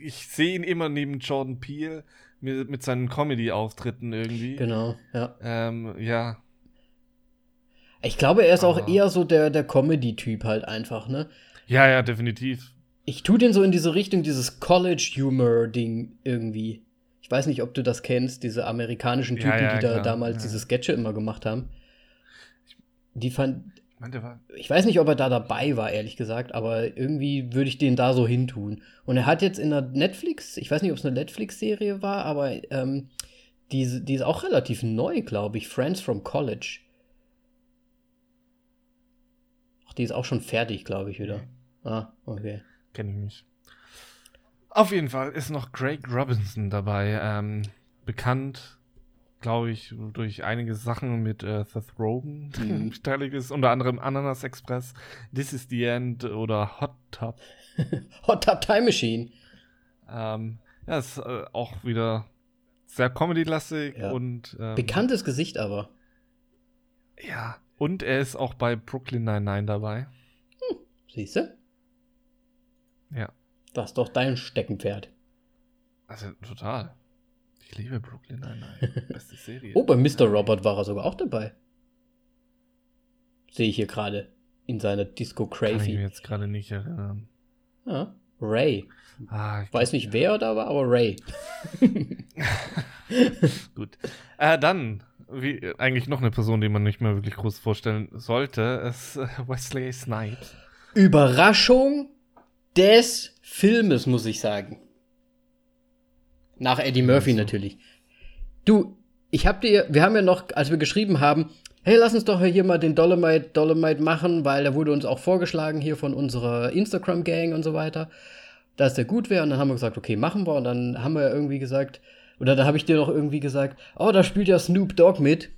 ich sehe ihn immer neben Jordan Peele mit, mit seinen Comedy-Auftritten irgendwie. Genau, ja. Ähm, ja. Ich glaube, er ist aber auch eher so der, der Comedy-Typ halt einfach, ne? Ja, ja, definitiv. Ich tue den so in diese Richtung, dieses College-Humor-Ding irgendwie. Ich weiß nicht, ob du das kennst, diese amerikanischen Typen, ja, ja, die da klar. damals ja. diese Sketche immer gemacht haben. Die fand, meinte, war ich weiß nicht, ob er da dabei war, ehrlich gesagt, aber irgendwie würde ich den da so hintun. Und er hat jetzt in der Netflix, ich weiß nicht, ob es eine Netflix-Serie war, aber ähm, die, die ist auch relativ neu, glaube ich. Friends from College. Ach, die ist auch schon fertig, glaube ich, wieder. Ah, okay. Kenne ich nicht. Auf jeden Fall ist noch Craig Robinson dabei. Ähm, bekannt glaube ich, durch einige Sachen mit äh, Seth Rogen Mhm. (laughs) beteiligt ist, unter anderem Ananas Express, This is the End oder Hot Tub. (laughs) Hot Tub Time Machine. Ähm, ja, ist äh, auch wieder sehr Comedy-lastig Ja. und ähm, Bekanntes Gesicht aber. ja, und er ist auch bei Brooklyn Nine-Nine dabei. Siehst du? Ja, Das ist doch dein Steckenpferd. also total. Ich liebe Brooklyn Nine-Nine. (laughs) Beste Serie. Oh, bei Mr. Robert war er sogar auch dabei. Sehe ich hier gerade. In seiner Disco Kann ich mir Crazy. jetzt gerade nicht erinnern. Ja. Ray. Ah, ich Weiß nicht, wer da war, aber Ray. (laughs) Gut. Äh, dann, wie, eigentlich noch eine Person, die man nicht mehr wirklich groß vorstellen sollte, ist äh, Wesley Snipes. Überraschung des Filmes, muss ich sagen. Nach Eddie Murphy Also. natürlich. Du, ich hab dir, wir haben ja noch, als wir geschrieben haben, hey, lass uns doch hier mal den Dolomite, Dolomite machen, weil der wurde uns auch vorgeschlagen hier von unserer Instagram-Gang und so weiter, dass der gut wäre. Und dann haben wir gesagt, okay, machen wir. Und dann haben wir irgendwie gesagt, oder da habe ich dir noch irgendwie gesagt, oh, da spielt ja Snoop Dogg mit.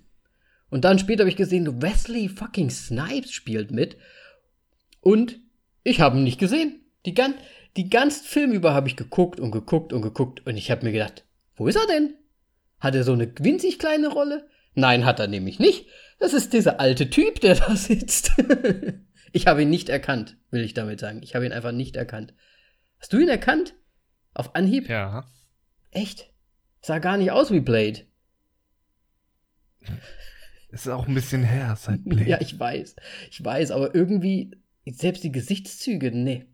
Und dann später habe ich gesehen, Wesley fucking Snipes spielt mit. Und ich habe ihn nicht gesehen. Die, gan die ganzen Film über habe ich geguckt und geguckt und geguckt. Und ich habe mir gedacht, wo ist er denn? Hat er so eine winzig kleine Rolle? Nein, hat er nämlich nicht. Das ist dieser alte Typ, der (laughs) da sitzt. (laughs) ich habe ihn nicht erkannt, will ich damit sagen. Ich habe ihn einfach nicht erkannt. Hast du ihn erkannt? Auf Anhieb? Ja. Echt? Sah gar nicht aus wie Blade. (laughs) Ist auch ein bisschen her seit Blade. Ja, ich weiß. Ich weiß, aber irgendwie, selbst die Gesichtszüge, nee.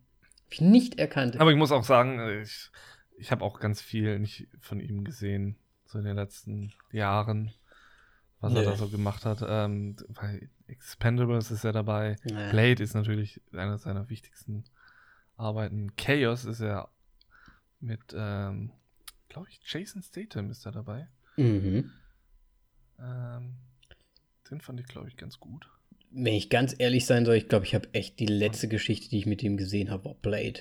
Ich nicht erkannt. Aber ich muss auch sagen, äh, ich, ich habe auch ganz viel nicht von ihm gesehen, so in den letzten Jahren, was er Nö. da so gemacht hat. Ähm, bei Expendables ist er dabei. Ja. Blade ist natürlich einer seiner wichtigsten Arbeiten. Chaos ist er mit, ähm, glaube ich, Jason Statham ist da dabei. Mhm. Ähm, den fand ich, glaube ich, ganz gut. Wenn ich ganz ehrlich sein soll, ich glaube, ich habe echt die letzte Geschichte, die ich mit ihm gesehen habe, war Blade.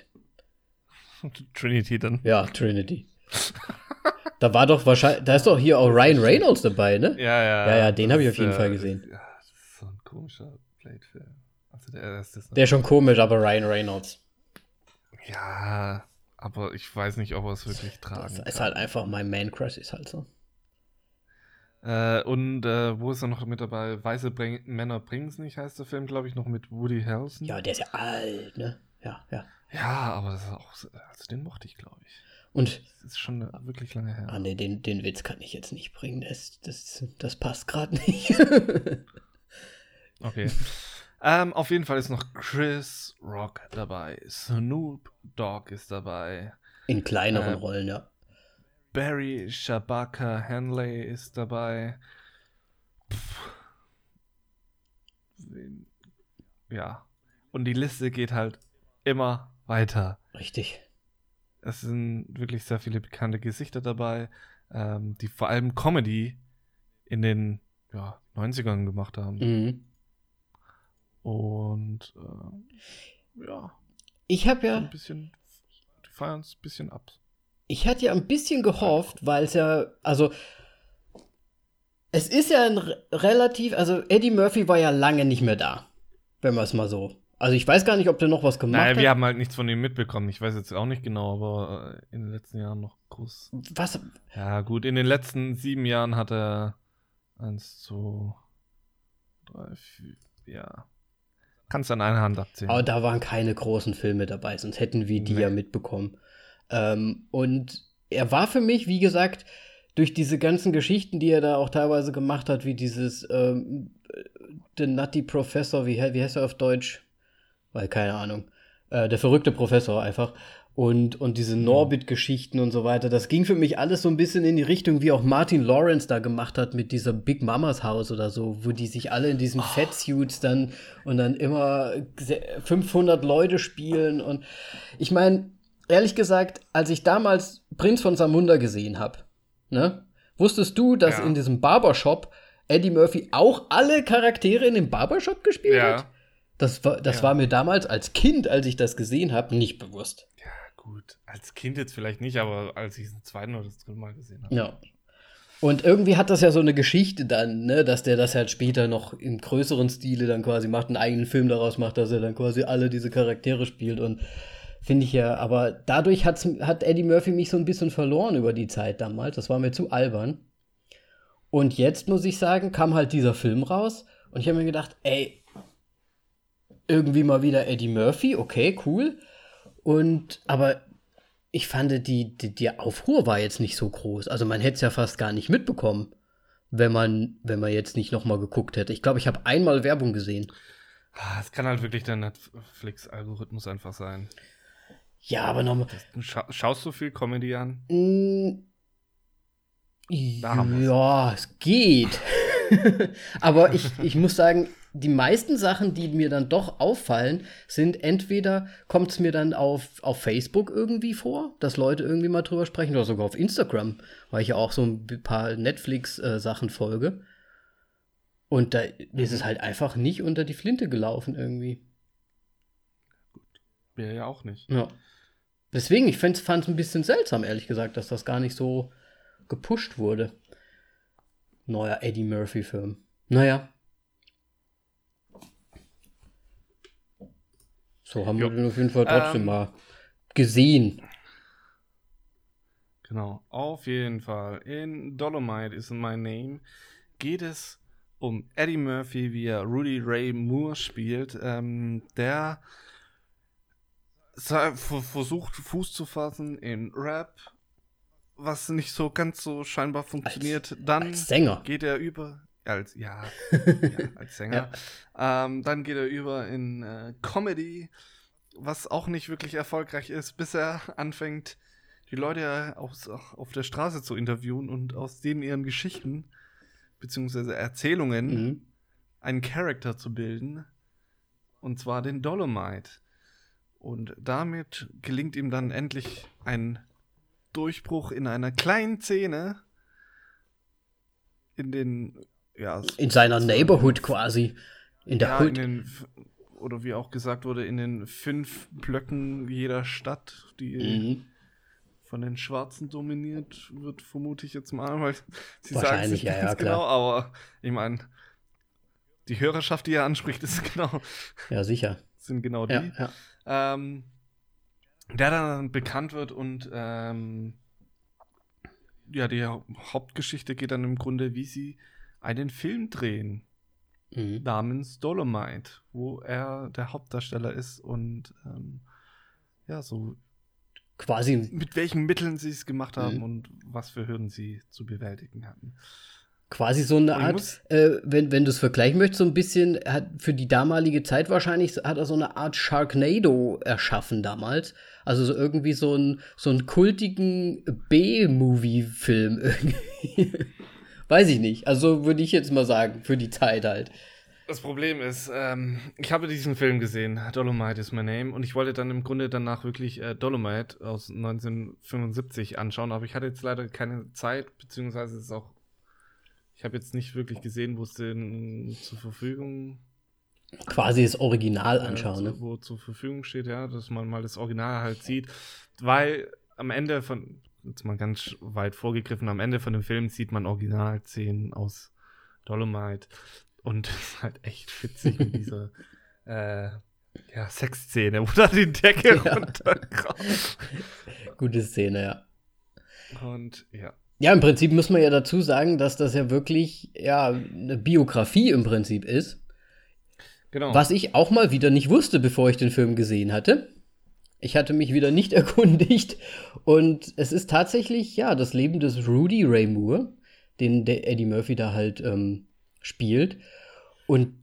(laughs) Trinity dann. Ja, Trinity. (laughs) da war doch wahrscheinlich, da ist doch hier auch Ryan Reynolds dabei, ne? Ja, ja. Ja, ja, den habe ich auf jeden ist, Fall äh, gesehen. Ja, das ist so ein komischer Blade-Film. Also der ist Der ist schon komisch, aber Ryan Reynolds. Ja, aber ich weiß nicht, ob er es wirklich tragen Das ist kann. halt einfach mein Man-Crush, ist halt so. Äh, und äh, wo ist er noch mit dabei? Weiße Bring Männer bringen's nicht, heißt der Film, glaube ich, noch mit Woody Harrelson. Ja, der ist ja alt, ne? Ja, ja. Ja, aber das ist auch, so- also den mochte ich, glaube ich. Und, Das ist schon wirklich lange her. ah ne, den, den Witz kann ich jetzt nicht bringen. Das, das, das passt gerade nicht. (laughs) Okay. ähm, auf jeden Fall ist noch Chris Rock dabei. Snoop Dogg ist dabei. In kleineren Äh, Rollen, ja. Barry Shabaka Hanley ist dabei. Wen- Ja. Und die Liste geht halt immer weiter. Richtig. Es sind wirklich sehr viele bekannte Gesichter dabei, ähm, die vor allem Comedy in den ja, 90ern gemacht haben. Mhm. Und äh, ja, Ich habe ja, ein bisschen, die feiern es ein bisschen ab. Ich hatte ja ein bisschen gehofft, weil es ja, also, es ist ja ein re- relativ, also Eddie Murphy war ja lange nicht mehr da, wenn man es mal so. Also ich weiß gar nicht, ob der noch was gemacht Naja, wir hat. haben halt nichts von ihm mitbekommen. Ich weiß jetzt auch nicht genau, aber äh, in den letzten Jahren noch groß. Was? Ja, gut, in den letzten sieben Jahren hat er eins, zwei, drei, vier, ja. Kannst an einer Hand abzählen. Aber da waren keine großen Filme dabei, sonst hätten wir die Nee. ja mitbekommen. Ähm, und er war für mich, wie gesagt, durch diese ganzen Geschichten, die er da auch teilweise gemacht hat, wie dieses ähm, äh, The Nutty Professor, wie, wie heißt er auf Deutsch? Weil, keine Ahnung. Äh, der verrückte Professor einfach. Und, und diese Norbit-Geschichten und so weiter, das ging für mich alles so ein bisschen in die Richtung, wie auch Martin Lawrence da gemacht hat mit dieser Big Mamas Haus oder so, wo die sich alle in diesen Fettsuits dann und dann immer se- 500 Leute spielen. Und ich meine, ehrlich gesagt, als ich damals Prinz von Samunda gesehen habe, ne, wusstest du, dass Ja. in diesem Barbershop Eddie Murphy auch alle Charaktere in dem Barbershop gespielt Ja. hat? Das, war, das Ja. war mir damals als Kind, als ich das gesehen habe, nicht bewusst. ja, gut. Als Kind jetzt vielleicht nicht, aber als ich es zum zweiten oder das dritte Mal gesehen habe. Ja. Und irgendwie hat das ja so eine Geschichte dann, ne, dass der das halt später noch im größeren Stile dann quasi macht, einen eigenen Film daraus macht, dass er dann quasi alle diese Charaktere spielt und finde ich ja, aber dadurch hat's, hat Eddie Murphy mich so ein bisschen verloren über die Zeit damals. Das war mir zu albern. Und jetzt muss ich sagen, kam halt dieser Film raus und ich habe mir gedacht, ey, irgendwie mal wieder Eddie Murphy, okay, cool. Und aber ich fand, die, die, die Aufruhr war jetzt nicht so groß. Also man hätte es ja fast gar nicht mitbekommen, wenn man, wenn man jetzt nicht noch mal geguckt hätte. Ich glaube, ich habe einmal Werbung gesehen. Ah, Es kann halt wirklich der Netflix-Algorithmus einfach sein. Ja, aber nochmal. Scha schaust du viel Comedy an? Mm, ja, es geht. (laughs) aber ich, ich muss sagen, die meisten Sachen, die mir dann doch auffallen, sind entweder kommt es mir dann auf, auf Facebook irgendwie vor, dass Leute irgendwie mal drüber sprechen, oder sogar auf Instagram, weil ich ja auch so ein paar Netflix-Sachen folge. Und da ist es halt einfach nicht unter die Flinte gelaufen irgendwie. Wir ja auch nicht. Ja. Deswegen, ich fand es ein bisschen seltsam, ehrlich gesagt, dass das gar nicht so gepusht wurde. Neuer Eddie Murphy-Film. Naja. So haben Jo. wir den auf jeden Fall trotzdem Ähm. mal gesehen. Genau, auf jeden Fall. In Dolomite is my name geht es um Eddie Murphy, wie er Rudy Ray Moore spielt, ähm, der versucht Fuß zu fassen in Rap, was nicht so ganz so scheinbar funktioniert. Dann Als Sänger. geht er über als ja, (laughs) ja als Sänger. Ähm, dann geht er über in äh, Comedy, was auch nicht wirklich erfolgreich ist, bis er anfängt, die Leute aus, auf der Straße zu interviewen und aus denen ihren Geschichten beziehungsweise Erzählungen Mhm. einen Charakter zu bilden. Und zwar den Dolomite. Und damit gelingt ihm dann endlich ein Durchbruch in einer kleinen Szene in den ja, In seiner Neighborhood quasi. In der ja, in Hood. den, f- oder wie auch gesagt wurde, in den fünf Blöcken jeder Stadt, die Mhm. von den Schwarzen dominiert wird, vermute ich jetzt mal, weil sie sagen nicht ja, ja, klar. genau, aber ich meine, die Hörerschaft, die er anspricht, ist (laughs) genau, Ja, sicher. sind genau die. Ja, ja. Ähm, der dann bekannt wird und ähm, ja, die Hauptgeschichte geht dann im Grunde, wie sie einen Film drehen Mhm. namens Dolomite, wo er der Hauptdarsteller ist und ähm, ja, so Quasi mit welchen Mitteln sie es gemacht haben Mhm. und was für Hürden sie zu bewältigen hatten. Quasi so eine Art, äh, wenn, wenn du es vergleichen möchtest, so ein bisschen, hat für die damalige Zeit wahrscheinlich, hat er so eine Art Sharknado erschaffen damals. Also so irgendwie so, ein, so einen kultigen B-Movie-Film (laughs) irgendwie. Weiß ich nicht. Also würde ich jetzt mal sagen, für die Zeit halt. Das Problem ist, ähm, ich habe diesen Film gesehen, Dolomite is my name, und ich wollte dann im Grunde danach wirklich äh, Dolomite aus 1975 anschauen, aber ich hatte jetzt leider keine Zeit, beziehungsweise es ist auch, ich habe jetzt nicht wirklich gesehen, wo es denn zur Verfügung Quasi das Original äh, anschauen, zu, ne? wo zur Verfügung steht, ja, dass man mal das Original halt sieht, weil am Ende von, jetzt mal ganz weit vorgegriffen, am Ende von dem Film sieht man Originalszenen aus Dolomite und (laughs) das ist halt echt witzig mit dieser (laughs) äh, ja, Sexszene, wo da die Decke Ja. runterkommt. Gute Szene, ja. Und ja, Ja, im Prinzip muss man ja dazu sagen, dass das ja wirklich ja eine Biografie im Prinzip ist. genau. Was ich auch mal wieder nicht wusste, bevor ich den Film gesehen hatte. Ich hatte mich wieder nicht (laughs) erkundigt. Und es ist tatsächlich, ja, das Leben des Rudy Ray Moore, den der Eddie Murphy da halt ähm, spielt. Und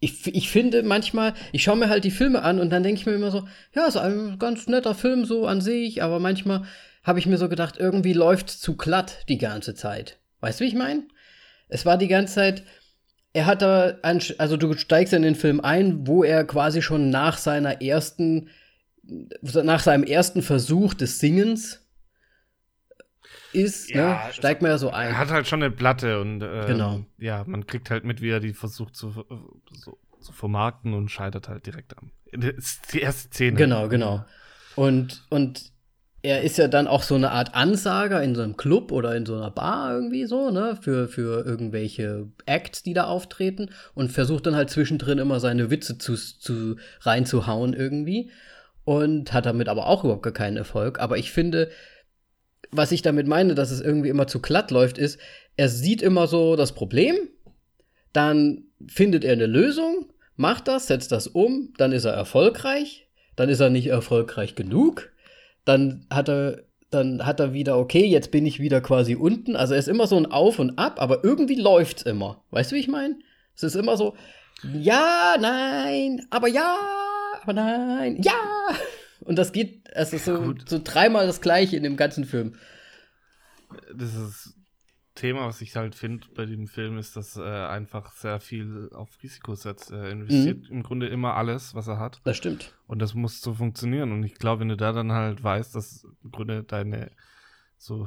ich, ich finde manchmal, ich schaue mir halt die Filme an und dann denke ich mir immer so, ja, ist ein ganz netter Film so an sich, aber manchmal habe ich mir so gedacht, irgendwie läuft zu glatt die ganze Zeit. Weißt du, wie ich meine? Es war die ganze Zeit, er hat da, ein, also du steigst in den Film ein, wo er quasi schon nach seiner ersten, nach seinem ersten Versuch des Singens ist, Ja, ne? steigt man ja so ein. er hat halt schon eine Platte und ähm, Genau. ja, man kriegt halt mit, wie er die versucht zu, äh, so, zu vermarkten und scheitert halt direkt am. Das ist die erste Szene. Genau, genau. Und, und er ist ja dann auch so eine Art Ansager in so einem Club oder in so einer Bar irgendwie so, ne, für, für irgendwelche Acts, die da auftreten und versucht dann halt zwischendrin immer seine Witze zu, zu reinzuhauen irgendwie und hat damit aber auch überhaupt gar keinen Erfolg. Aber ich finde, was ich damit meine, dass es irgendwie immer zu glatt läuft, ist, er sieht immer so das Problem, dann findet er eine Lösung, macht das, setzt das um, dann ist er erfolgreich, dann ist er nicht erfolgreich genug dann hat er dann hat er wieder, okay, jetzt bin ich wieder quasi unten. Also er ist immer so ein Auf und Ab, aber irgendwie läuft's immer. Weißt du, wie ich meine? Es ist immer so, ja, nein, aber ja, aber nein, ja. Und das geht, es ist so, so dreimal das gleiche in dem ganzen Film. Das ist Thema, was ich halt finde bei dem Film, ist, dass er einfach sehr viel auf Risiko setzt. Er investiert mhm. im Grunde immer alles, was er hat. Das stimmt. Und das muss so funktionieren. Und ich glaube, wenn du da dann halt weißt, dass im Grunde deine so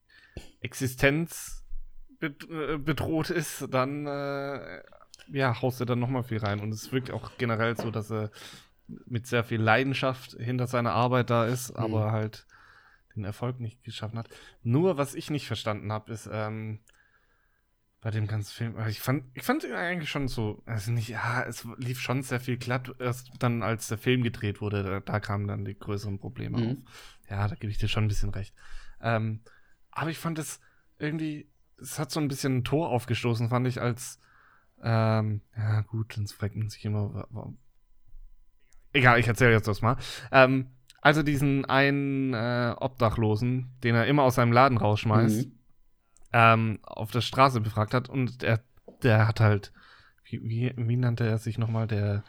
(laughs) Existenz äh, bedroht ist, dann äh, ja, haust du dann nochmal viel rein. Und es wirkt auch generell so, dass er mit sehr viel Leidenschaft hinter seiner Arbeit da ist, mhm. aber halt den Erfolg nicht geschaffen hat. Nur, was ich nicht verstanden habe, ist ähm, bei dem ganzen Film, ich fand, ich fand eigentlich schon so, also nicht, ja, es lief schon sehr viel glatt, erst dann, als der Film gedreht wurde, da, da kamen dann die größeren Probleme mhm. auf. Ja, da gebe ich dir schon ein bisschen recht. Ähm, aber ich fand es irgendwie, es hat so ein bisschen ein Tor aufgestoßen, fand ich, als, ähm, ja gut, sonst fragt man sich immer, warum. Egal, ich erzähle jetzt das mal. Ähm, also diesen einen äh, Obdachlosen, den er immer aus seinem Laden rausschmeißt, mhm. ähm, auf der Straße befragt hat und der, der hat halt, wie, wie, wie nannte er sich nochmal, der,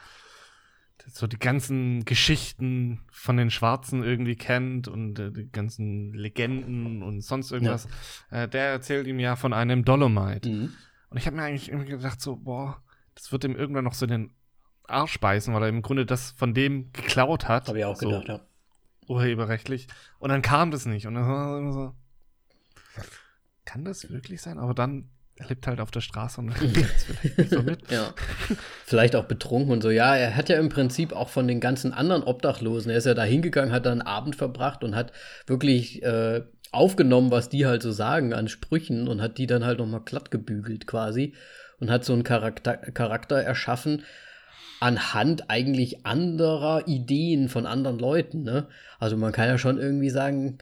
der so die ganzen Geschichten von den Schwarzen irgendwie kennt und äh, die ganzen Legenden und sonst irgendwas. Ja. Äh, der erzählt ihm ja von einem Dolomite. Mhm. Und ich habe mir eigentlich irgendwie gedacht, so, boah, das wird ihm irgendwann noch so den Arsch beißen, weil er im Grunde das von dem geklaut hat. Habe ich auch so. gedacht, ja urheberrechtlich. Und dann kam das nicht. Und dann war immer so, kann das wirklich sein? Aber dann, er lebt halt auf der Straße und (laughs) vielleicht nicht so mit. ja. Vielleicht auch betrunken und so. Ja, er hat ja im Prinzip auch von den ganzen anderen Obdachlosen, er ist ja da hingegangen, hat da einen Abend verbracht und hat wirklich äh, aufgenommen, was die halt so sagen an Sprüchen und hat die dann halt nochmal glatt gebügelt quasi und hat so einen Charakter, Charakter erschaffen, anhand eigentlich anderer Ideen von anderen Leuten. Ne? Also man kann ja schon irgendwie sagen,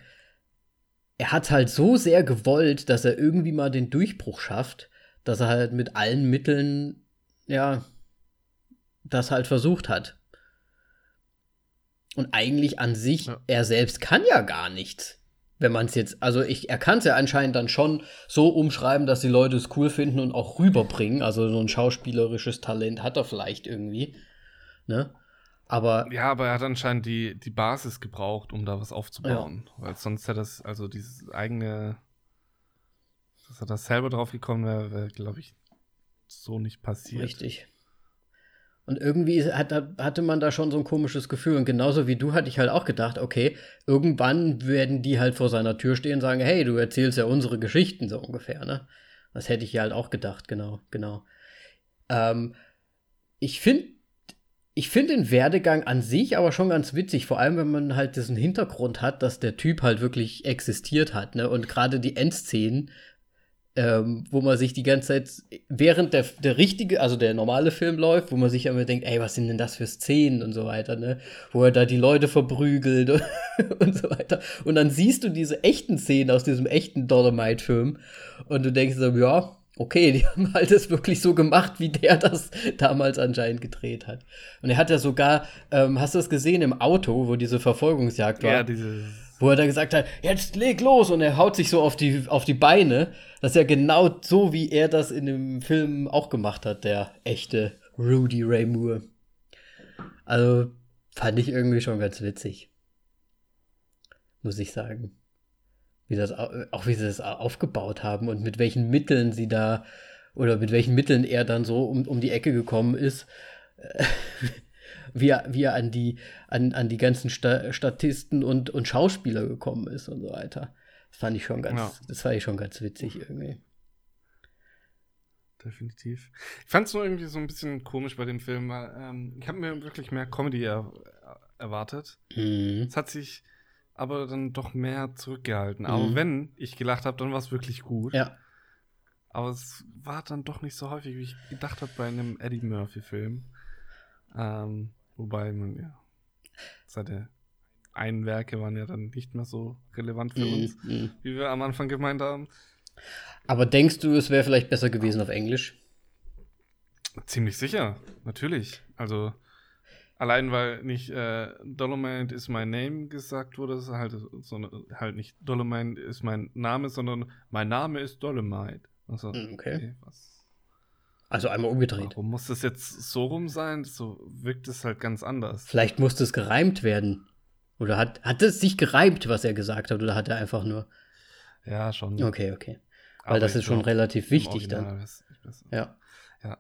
er hat halt so sehr gewollt, dass er irgendwie mal den Durchbruch schafft, dass er halt mit allen Mitteln, ja, das halt versucht hat. Und eigentlich an sich, ja. er selbst kann ja gar nichts wenn man es jetzt, also ich, er kann es ja anscheinend dann schon so umschreiben, dass die Leute es cool finden und auch rüberbringen. Also so ein schauspielerisches Talent hat er vielleicht irgendwie. Ne? Aber. Ja, aber er hat anscheinend die, die Basis gebraucht, um da was aufzubauen. Ja. Weil sonst hätte das, also dieses eigene, dass er da selber drauf gekommen wäre, wäre, glaube ich, so nicht passiert. Richtig. Und irgendwie hat, hatte man da schon so ein komisches Gefühl. Und genauso wie du hatte ich halt auch gedacht, okay, irgendwann werden die halt vor seiner Tür stehen und sagen, hey, du erzählst ja unsere Geschichten so ungefähr, ne? Das hätte ich ja halt auch gedacht, genau, genau. Ähm, ich finde ich finde den Werdegang an sich aber schon ganz witzig, vor allem wenn man halt diesen Hintergrund hat, dass der Typ halt wirklich existiert hat, ne? Und gerade die Endszenen, ähm, wo man sich die ganze Zeit, während der, der richtige, also der normale Film läuft, wo man sich immer denkt, ey, was sind denn das für Szenen und so weiter, ne? Wo er da die Leute verprügelt (laughs) und, so weiter. Und dann siehst du diese echten Szenen aus diesem echten Dolomite-Film und du denkst so, ja, okay, (laughs) die haben halt das wirklich so gemacht, wie der das damals anscheinend gedreht hat. Und er hat ja sogar, ähm, hast du das gesehen im Auto, wo diese Verfolgungsjagd war? Ja, dieses wo er da gesagt hat, jetzt leg los und er haut sich so auf die, auf die Beine. Das ist ja genau so, wie er das in dem Film auch gemacht hat, der echte Rudy Ray Moore. Also fand ich irgendwie schon ganz witzig. Muss ich sagen. Wie das, auch wie sie das aufgebaut haben und mit welchen Mitteln sie da, oder mit welchen Mitteln er dann so um, um die Ecke gekommen ist. (laughs) wie er, wie er an, die, an, an die ganzen Sta Statisten und, und Schauspieler gekommen ist und so weiter. Das fand ich schon ganz, ja. das fand ich schon ganz witzig irgendwie. Definitiv. Ich fand es nur irgendwie so ein bisschen komisch bei dem Film, weil ähm, ich habe mir wirklich mehr Comedy er erwartet. Mhm. Es hat sich aber dann doch mehr zurückgehalten. Aber Mhm. wenn ich gelacht habe, dann war es wirklich gut. Ja. Aber es war dann doch nicht so häufig, wie ich gedacht habe bei einem Eddie Murphy-Film. Ähm, wobei man ja, seine einen Werke waren ja dann nicht mehr so relevant für uns, Mhm. wie wir am Anfang gemeint haben. Aber denkst du, es wäre vielleicht besser gewesen auf Englisch? Ziemlich sicher, natürlich. Also allein weil nicht äh, Dolomite is my name gesagt wurde, ist halt so halt nicht Dolomite ist mein Name, sondern mein Name ist Dolomite. Also, Hm, okay. was, Also einmal umgedreht. warum muss das jetzt so rum sein? So wirkt es halt ganz anders. Vielleicht musste es gereimt werden. Oder hat, hat es sich gereimt, was er gesagt hat, oder hat er einfach nur. Ja, schon. Okay, okay. Aber Weil das ich ist schon relativ wichtig dann. Ist- ist. Ja. Ja.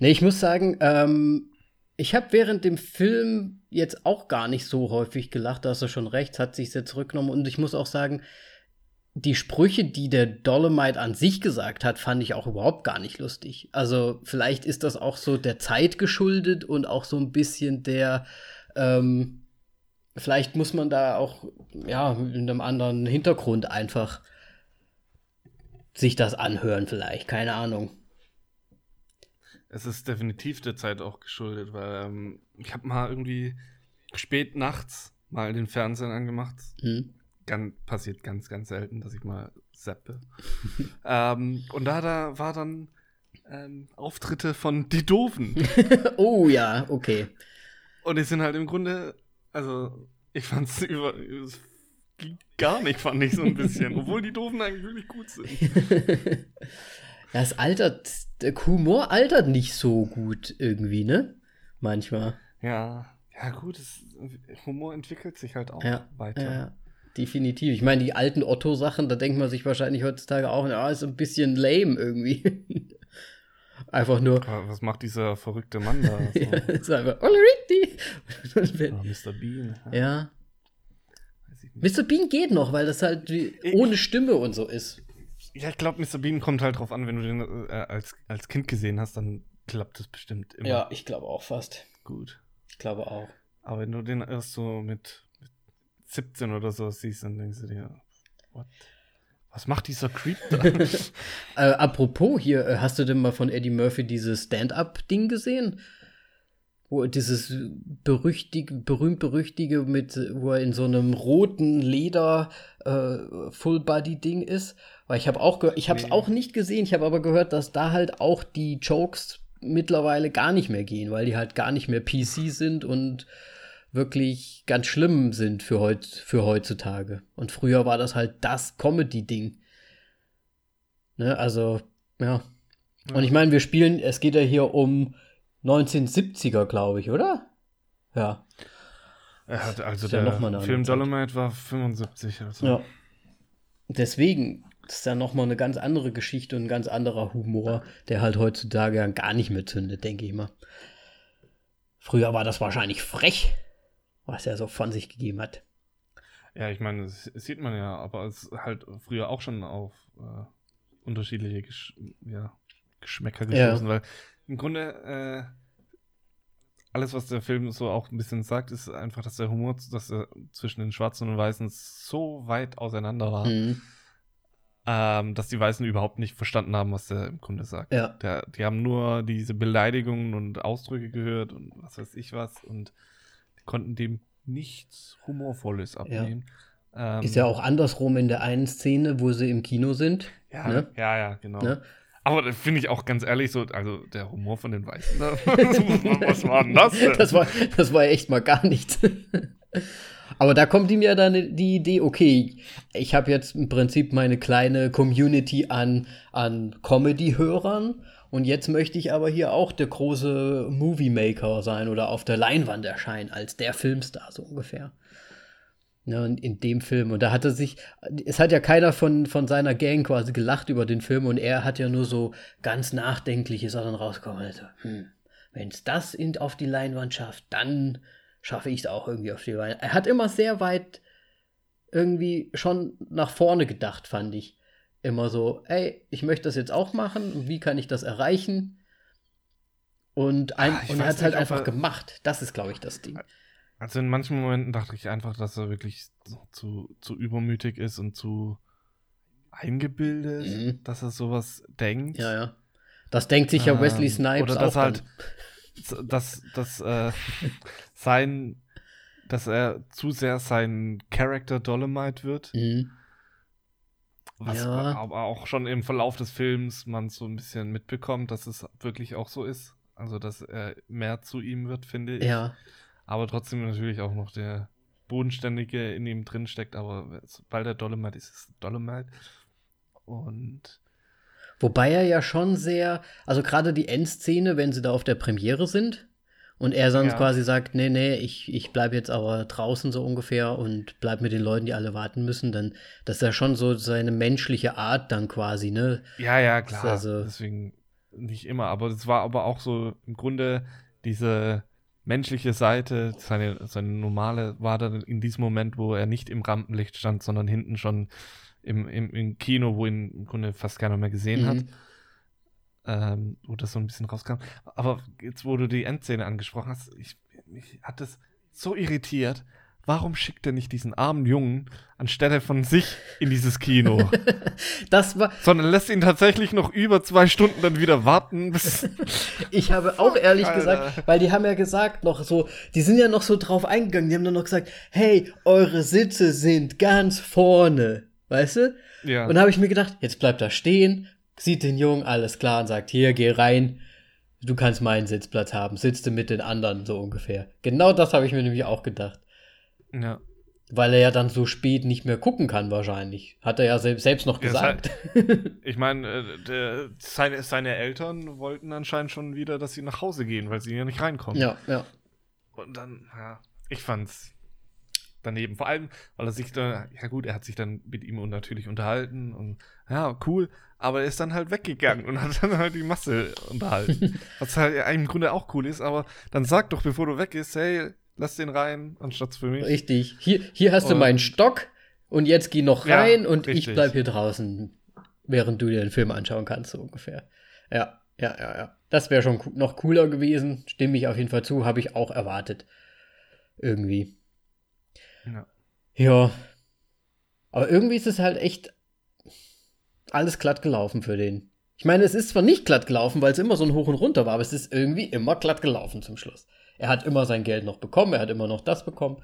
Ne, ich muss sagen, ähm, ich habe während dem Film jetzt auch gar nicht so häufig gelacht, da hast du schon recht, hat sich sehr zurückgenommen. Und ich muss auch sagen, die Sprüche, die der Dolomite an sich gesagt hat, fand ich auch überhaupt gar nicht lustig. Also vielleicht ist das auch so der Zeit geschuldet und auch so ein bisschen der, ähm, vielleicht muss man da auch, ja, mit einem anderen Hintergrund einfach sich das anhören vielleicht, keine Ahnung. Es ist definitiv der Zeit auch geschuldet, weil ähm, ich habe mal irgendwie spät nachts mal den Fernsehen angemacht. Hm. Ganz, passiert ganz, ganz selten, dass ich mal zappe. (laughs) ähm, und da, da war dann ähm, Auftritte von Die Doofen. (laughs) Oh ja, okay. und die sind halt im Grunde, also ich fand es über, es ging gar nicht, fand ich so ein bisschen. (laughs) Obwohl die Doofen eigentlich wirklich gut sind. Das altert, der Humor altert nicht so gut irgendwie, ne? Manchmal. Ja, ja gut, es, Humor entwickelt sich halt auch Ja, weiter. Ja, definitiv. Ich meine, die alten Otto-Sachen, da denkt man sich wahrscheinlich heutzutage auch, ja, ist ein bisschen lame irgendwie. (laughs) einfach nur, Aber Was macht dieser verrückte Mann (laughs) da? So? ja, ist einfach, Ulrich! Ah, Mr. Bean. ja. Nicht. Mr. Bean geht noch, weil das halt ohne Stimme und so ist. Ja, ich glaube, Mr. Bean kommt halt drauf an, wenn du den äh, als, als Kind gesehen hast, dann klappt das bestimmt immer Ja, ich glaube auch fast. gut. Ich glaube auch. Aber wenn du den erst so mit 17 oder so siehst, dann denkst du dir, what? Was macht dieser Creep da? (laughs) Äh, apropos hier, äh, hast du denn mal von Eddie Murphy dieses Stand-up-Ding gesehen? Wo dieses berüchtige, berühmt-berüchtige mit, wo er in so einem roten Leder äh, Full-Body-Ding ist. Weil ich habe auch, ich habe es Nee. auch nicht gesehen. Ich habe aber gehört, dass da halt auch die Jokes mittlerweile gar nicht mehr gehen, weil die halt gar nicht mehr PC sind und wirklich ganz schlimm sind für, heut, für heutzutage. Und früher war das halt das Comedy-Ding. Ne, also, ja. Und ich meine, wir spielen, es geht ja hier um 1970er, glaube ich, oder? Ja. hat also ja der andere Film Zeit. Dolomite war 75 oder so. Ja. Deswegen ist ja noch mal eine ganz andere Geschichte und ein ganz anderer Humor, der halt heutzutage ja gar nicht mehr zündet, denke ich mal. Früher war das wahrscheinlich frech, was er so von sich gegeben hat. Ja, ich meine, das sieht man ja, aber es ist halt früher auch schon auf äh, unterschiedliche Gesch ja, Geschmäcker Ja. gestoßen, weil im Grunde äh, alles, was der Film so auch ein bisschen sagt, ist einfach, dass der Humor, dass er zwischen den Schwarzen und Weißen so weit auseinander war, Mhm. ähm, dass die Weißen überhaupt nicht verstanden haben, was der im Grunde sagt. Ja. Der, die haben nur diese Beleidigungen und Ausdrücke gehört und was weiß ich was und konnten dem nichts Humorvolles abnehmen. Ähm, Ist ja auch andersrum in der einen Szene, wo sie im Kino sind. Ja, ne? ja, ja, genau. Ne? Aber das finde ich auch ganz ehrlich so, also der Humor von den Weißen, da, (laughs) was war denn das denn? Das war, das war echt mal gar nichts. (laughs) Aber da kommt ihm ja dann die Idee, okay, ich habe jetzt im Prinzip meine kleine Community an, an Comedy-Hörern und jetzt möchte ich aber hier auch der große Movie-Maker sein oder auf der Leinwand erscheinen als der Filmstar, so ungefähr. Ja, und in dem Film. Und da hatte sich, es hat ja keiner von, von seiner Gang quasi gelacht über den Film und er hat ja nur so ganz nachdenkliche Sachen rausgekommen. Also, hm, wenn es das in, auf die Leinwand schafft, dann schaffe ich es auch irgendwie auf die Leinwand. Er hat immer sehr weit irgendwie schon nach vorne gedacht, fand ich. Immer so, ey, ich möchte das jetzt auch machen wie kann ich das erreichen? Und, ein, Ah, ich und er hat es halt einfach er- gemacht. Das ist, glaube ich, das Ding. Also in manchen Momenten dachte ich einfach, dass er wirklich zu, zu übermütig ist und zu eingebildet, mhm. dass er sowas denkt. Ja, ja. Das denkt sich ja Wesley ähm, Snipes oder dass auch halt, dass, dass äh, sein, dass er zu sehr sein Character Dolomite wird. Mhm. Was ja. aber auch schon im Verlauf des Films man so ein bisschen mitbekommt, dass es wirklich auch so ist. Also, dass er mehr zu ihm wird, finde ich. Ja. Aber trotzdem natürlich auch noch der Bodenständige in ihm drin steckt. Aber sobald er Dolomite ist, ist es Dolomite. Und. Wobei er ja schon sehr, also gerade die Endszene, wenn sie da auf der Premiere sind und er sonst ja. quasi sagt, nee, nee, ich, ich bleibe jetzt aber draußen so ungefähr und bleib mit den Leuten, die alle warten müssen, dann, das ist ja schon so seine menschliche Art dann quasi, ne? Ja, ja, klar. Also, Deswegen nicht immer, aber es war aber auch so im Grunde diese menschliche Seite, seine, seine normale, war dann in diesem Moment, wo er nicht im Rampenlicht stand, sondern hinten schon im, im, im Kino, wo ihn im Grunde fast keiner mehr gesehen mhm. hat. Ähm, wo das so ein bisschen rauskam. Aber jetzt, wo du die Endszene angesprochen hast, ich, mich hat das so irritiert, warum schickt er nicht diesen armen Jungen anstelle von sich in dieses Kino? (laughs) das war. Sondern lässt ihn tatsächlich noch über zwei Stunden dann wieder warten. Bis (laughs) ich habe auch ehrlich Alter. gesagt, weil die haben ja gesagt noch so, die sind ja noch so drauf eingegangen, die haben dann noch gesagt, hey, eure Sitze sind ganz vorne. Weißt du? Ja. Und da habe ich mir gedacht, jetzt bleibt er stehen, sieht den Jungen, alles klar, und sagt, hier, geh rein, du kannst meinen Sitzplatz haben, sitzt du mit den anderen, so ungefähr. Genau das habe ich mir nämlich auch gedacht. Ja. Weil er ja dann so spät nicht mehr gucken kann, wahrscheinlich. Hat er ja selbst noch gesagt. Ja, (laughs) ich meine, äh, seine, seine Eltern wollten anscheinend schon wieder, dass sie nach Hause gehen, weil sie ja nicht reinkommen. Ja, ja. Und dann, ja, ich fand's daneben. Vor allem, weil er sich da, ja gut, er hat sich dann mit ihm natürlich unterhalten und ja, cool, aber er ist dann halt weggegangen und hat dann halt die Masse unterhalten. (laughs) Was halt im Grunde auch cool ist, aber dann sag doch, bevor du weg bist, hey, lass den rein, anstatt für mich. Richtig. Hier, hier hast und, du meinen Stock und jetzt geh noch rein ja, und richtig. ich bleib hier draußen, während du dir den Film anschauen kannst, so ungefähr. Ja, ja, ja, ja. Das wäre schon noch cooler gewesen. Stimme ich auf jeden Fall zu, habe ich auch erwartet. Irgendwie. Ja. Ja. Aber irgendwie ist es halt echt alles glatt gelaufen für den. Ich meine, es ist zwar nicht glatt gelaufen, weil es immer so ein Hoch und Runter war, aber es ist irgendwie immer glatt gelaufen zum Schluss. Er hat immer sein Geld noch bekommen, er hat immer noch das bekommen.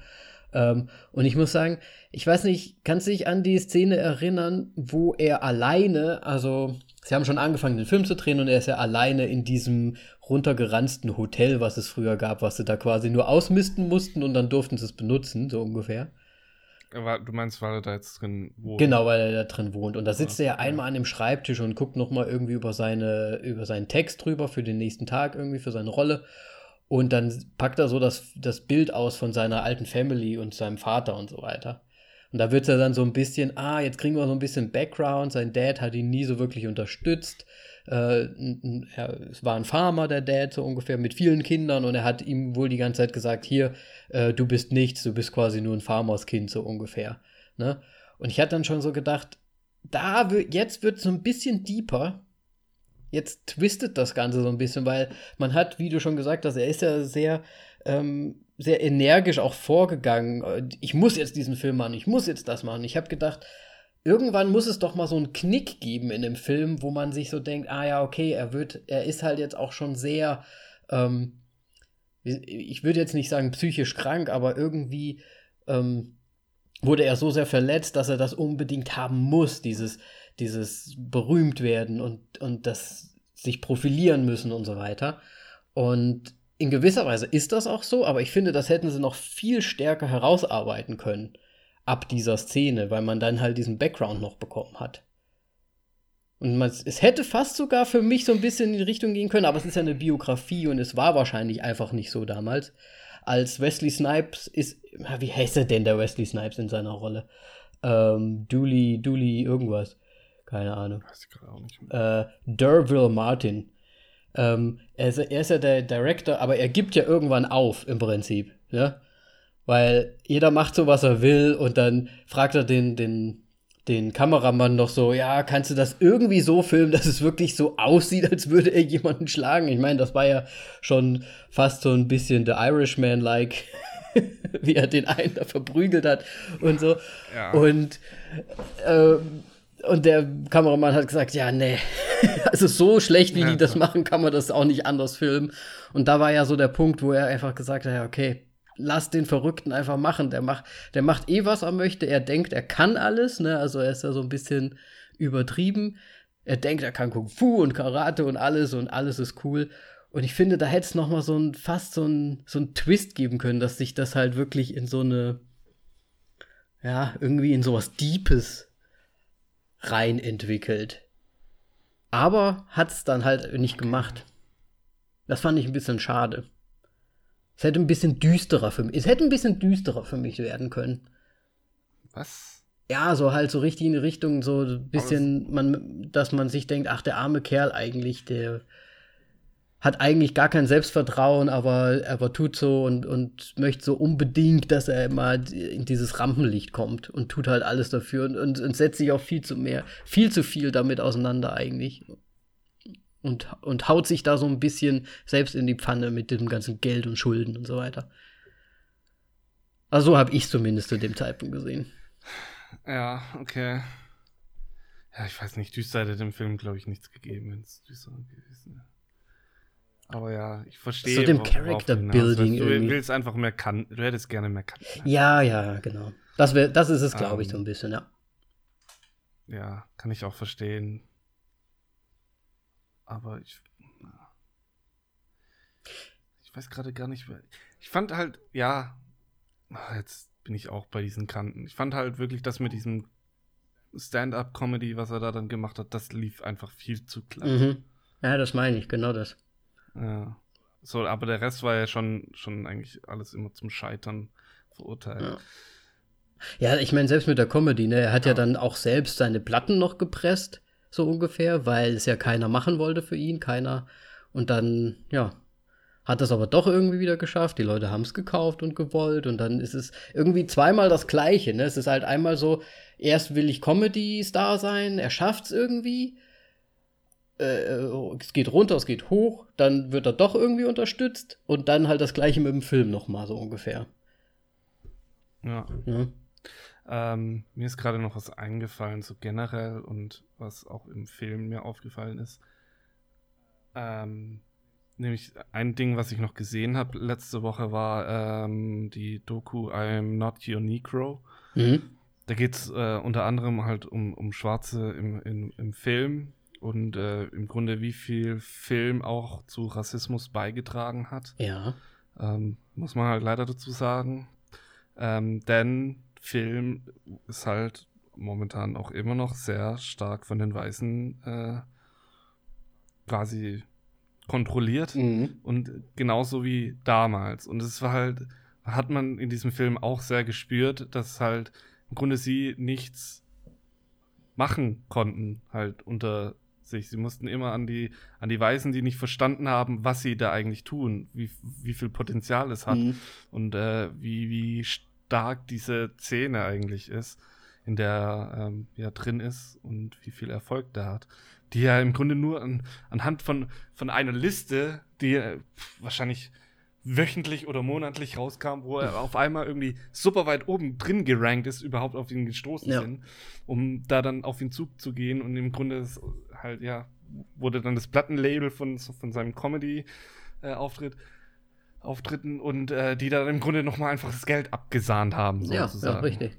Ähm, und ich muss sagen, ich weiß nicht, kannst du dich an die Szene erinnern, wo er alleine, also sie haben schon angefangen, den Film zu drehen und er ist ja alleine in diesem runtergeranzten Hotel, was es früher gab, was sie da quasi nur ausmisten mussten und dann durften sie es benutzen, so ungefähr. Du meinst, weil er da jetzt drin wohnt? Genau, weil er da drin wohnt. Und da sitzt ja, er ja einmal an dem Schreibtisch und guckt nochmal irgendwie über, seine, über seinen Text drüber für den nächsten Tag, irgendwie für seine Rolle. Und dann packt er so das, das Bild aus von seiner alten Family und seinem Vater und so weiter. Und da wird er dann so ein bisschen, ah, jetzt kriegen wir so ein bisschen Background. Sein Dad hat ihn nie so wirklich unterstützt. Äh, er, es war ein Farmer, der Dad, so ungefähr, mit vielen Kindern. Und er hat ihm wohl die ganze Zeit gesagt, hier, äh, du bist nichts, du bist quasi nur ein Farmerskind, so ungefähr. Ne? Und ich hatte dann schon so gedacht, da jetzt wird so ein bisschen deeper jetzt twistet das Ganze so ein bisschen, weil man hat, wie du schon gesagt hast, er ist ja sehr, ähm, sehr energisch auch vorgegangen. Ich muss jetzt diesen Film machen, ich muss jetzt das machen. Ich habe gedacht, irgendwann muss es doch mal so einen Knick geben in dem Film, wo man sich so denkt, ah ja, okay, er wird, er ist halt jetzt auch schon sehr, ähm, ich würde jetzt nicht sagen psychisch krank, aber irgendwie ähm, wurde er so sehr verletzt, dass er das unbedingt haben muss, dieses, dieses berühmt werden und, und das sich profilieren müssen und so weiter. Und in gewisser Weise ist das auch so, aber ich finde, das hätten sie noch viel stärker herausarbeiten können ab dieser Szene, weil man dann halt diesen Background noch bekommen hat. Und man, es hätte fast sogar für mich so ein bisschen in die Richtung gehen können, aber es ist ja eine Biografie und es war wahrscheinlich einfach nicht so damals. Als Wesley Snipes ist, wie heißt er denn, der Wesley Snipes in seiner Rolle? Ähm, Dooley, Dooley, irgendwas. Keine Ahnung. Weiß ich gerade auch nicht mehr. Äh, Derville Martin. Ähm, er, ist, er, ist, ja der Director, aber er gibt ja irgendwann auf im Prinzip. Ne? Weil jeder macht so, was er will und dann fragt er den, den, den Kameramann noch so, ja, kannst du das irgendwie so filmen, dass es wirklich so aussieht, als würde er jemanden schlagen? Ich meine, das war ja schon fast so ein bisschen The Irishman-like (laughs) wie er den einen da verprügelt hat und so. Ja. Und, äh, und der Kameramann hat gesagt, ja, nee, (laughs) also so schlecht, wie Ja, die das machen, kann man das auch nicht anders filmen. Und da war ja so der Punkt, wo er einfach gesagt hat, ja, okay, lass den Verrückten einfach machen. Der macht, der macht eh, was er möchte. Er denkt, er kann alles, ne? Also er ist ja so ein bisschen übertrieben. Er denkt, er kann Kung Fu und Karate und alles und alles ist cool. Und ich finde, da hätte es noch mal so ein, fast so ein, so ein Twist geben können, dass sich das halt wirklich in so eine, ja, irgendwie in sowas Deepes rein entwickelt. Aber hat es dann halt nicht gemacht. Das fand ich ein bisschen schade. Es hätte ein bisschen düsterer für mich. Es hätte ein bisschen düsterer für mich werden können. Was? Ja, so halt so richtig in die Richtung, so ein bisschen, man, dass man sich denkt, ach, der arme Kerl eigentlich, der hat eigentlich gar kein Selbstvertrauen, aber, aber tut so und, und möchte so unbedingt, dass er mal in dieses Rampenlicht kommt und tut halt alles dafür und, und, und setzt sich auch viel zu mehr, viel zu viel damit auseinander eigentlich. Und, und haut sich da so ein bisschen selbst in die Pfanne mit dem ganzen Geld und Schulden und so weiter. Also so habe ich zumindest zu dem Zeitpunkt gesehen. Ja, okay. Ja, ich weiß nicht, düster hätte dem Film, glaube ich, nichts gegeben, wenn es düster gewesen wäre. Aber ja, ich verstehe. So dem hinaus Character-Building willst. Du irgendwie. willst einfach mehr Kanten. Du hättest gerne mehr Kanten. Ja, ja, genau. Das, wär, das ist es, glaube ich, Ähm. so ein bisschen, ja. Ja, kann ich auch verstehen. Aber ich. Ich weiß gerade gar nicht. wer- Ich fand halt, ja. Jetzt bin ich auch bei diesen Kanten. Ich fand halt wirklich, dass mit diesem Stand-up-Comedy, was er da dann gemacht hat, das lief einfach viel zu glatt. Mhm. Ja, das meine ich, genau das. Ja. So, aber der Rest war ja schon, schon eigentlich alles immer zum Scheitern verurteilt. Ja. Ja, ich meine, selbst mit der Comedy, ne, er hat ja. Ja. dann auch selbst seine Platten noch gepresst, so ungefähr, weil es ja keiner machen wollte für ihn, keiner. Und dann, ja, hat es aber doch irgendwie wieder geschafft. Die Leute haben es gekauft und gewollt. Und dann ist es irgendwie zweimal das Gleiche. Ne? Es ist halt einmal so, erst will ich Comedy-Star sein, er schafft es irgendwie. Äh, es geht runter, es geht hoch, dann wird er doch irgendwie unterstützt. Und dann halt das Gleiche mit dem Film nochmal so ungefähr. Ja. Ne? Ähm, mir ist gerade noch was eingefallen, so generell und was auch im Film mir aufgefallen ist. Ähm, nämlich ein Ding, was ich noch gesehen habe letzte Woche, war ähm, die Doku I'm Not Your Negro. Mhm. Da geht es äh, unter anderem halt um, um Schwarze im, im, im Film und äh, im Grunde, wie viel Film auch zu Rassismus beigetragen hat. Ja. Ähm, muss man halt leider dazu sagen. Ähm, denn Film ist halt momentan auch immer noch sehr stark von den Weißen äh, quasi kontrolliert. Mhm. Und genauso wie damals. Und es war halt, hat man in diesem Film auch sehr gespürt, dass halt im Grunde sie nichts machen konnten, halt unter sich. Sie mussten immer an die, an die Weißen, die nicht verstanden haben, was sie da eigentlich tun, wie, wie viel Potenzial es hat Mhm. und äh, wie, wie stark diese Szene eigentlich ist, in der er ähm, ja drin ist und wie viel Erfolg der hat. Die ja im Grunde nur an, anhand von, von einer Liste, die äh, wahrscheinlich wöchentlich oder monatlich rauskam, wo er auf einmal irgendwie super weit oben drin gerankt ist, überhaupt auf ihn gestoßen Ja. sind, um da dann auf den Zug zu gehen und im Grunde ist halt, ja, wurde dann das Plattenlabel von, von seinem Comedy-Auftritt Auftritten und äh, die dann im Grunde nochmal einfach das Geld abgesahnt haben, Ja, sozusagen. ja, richtig.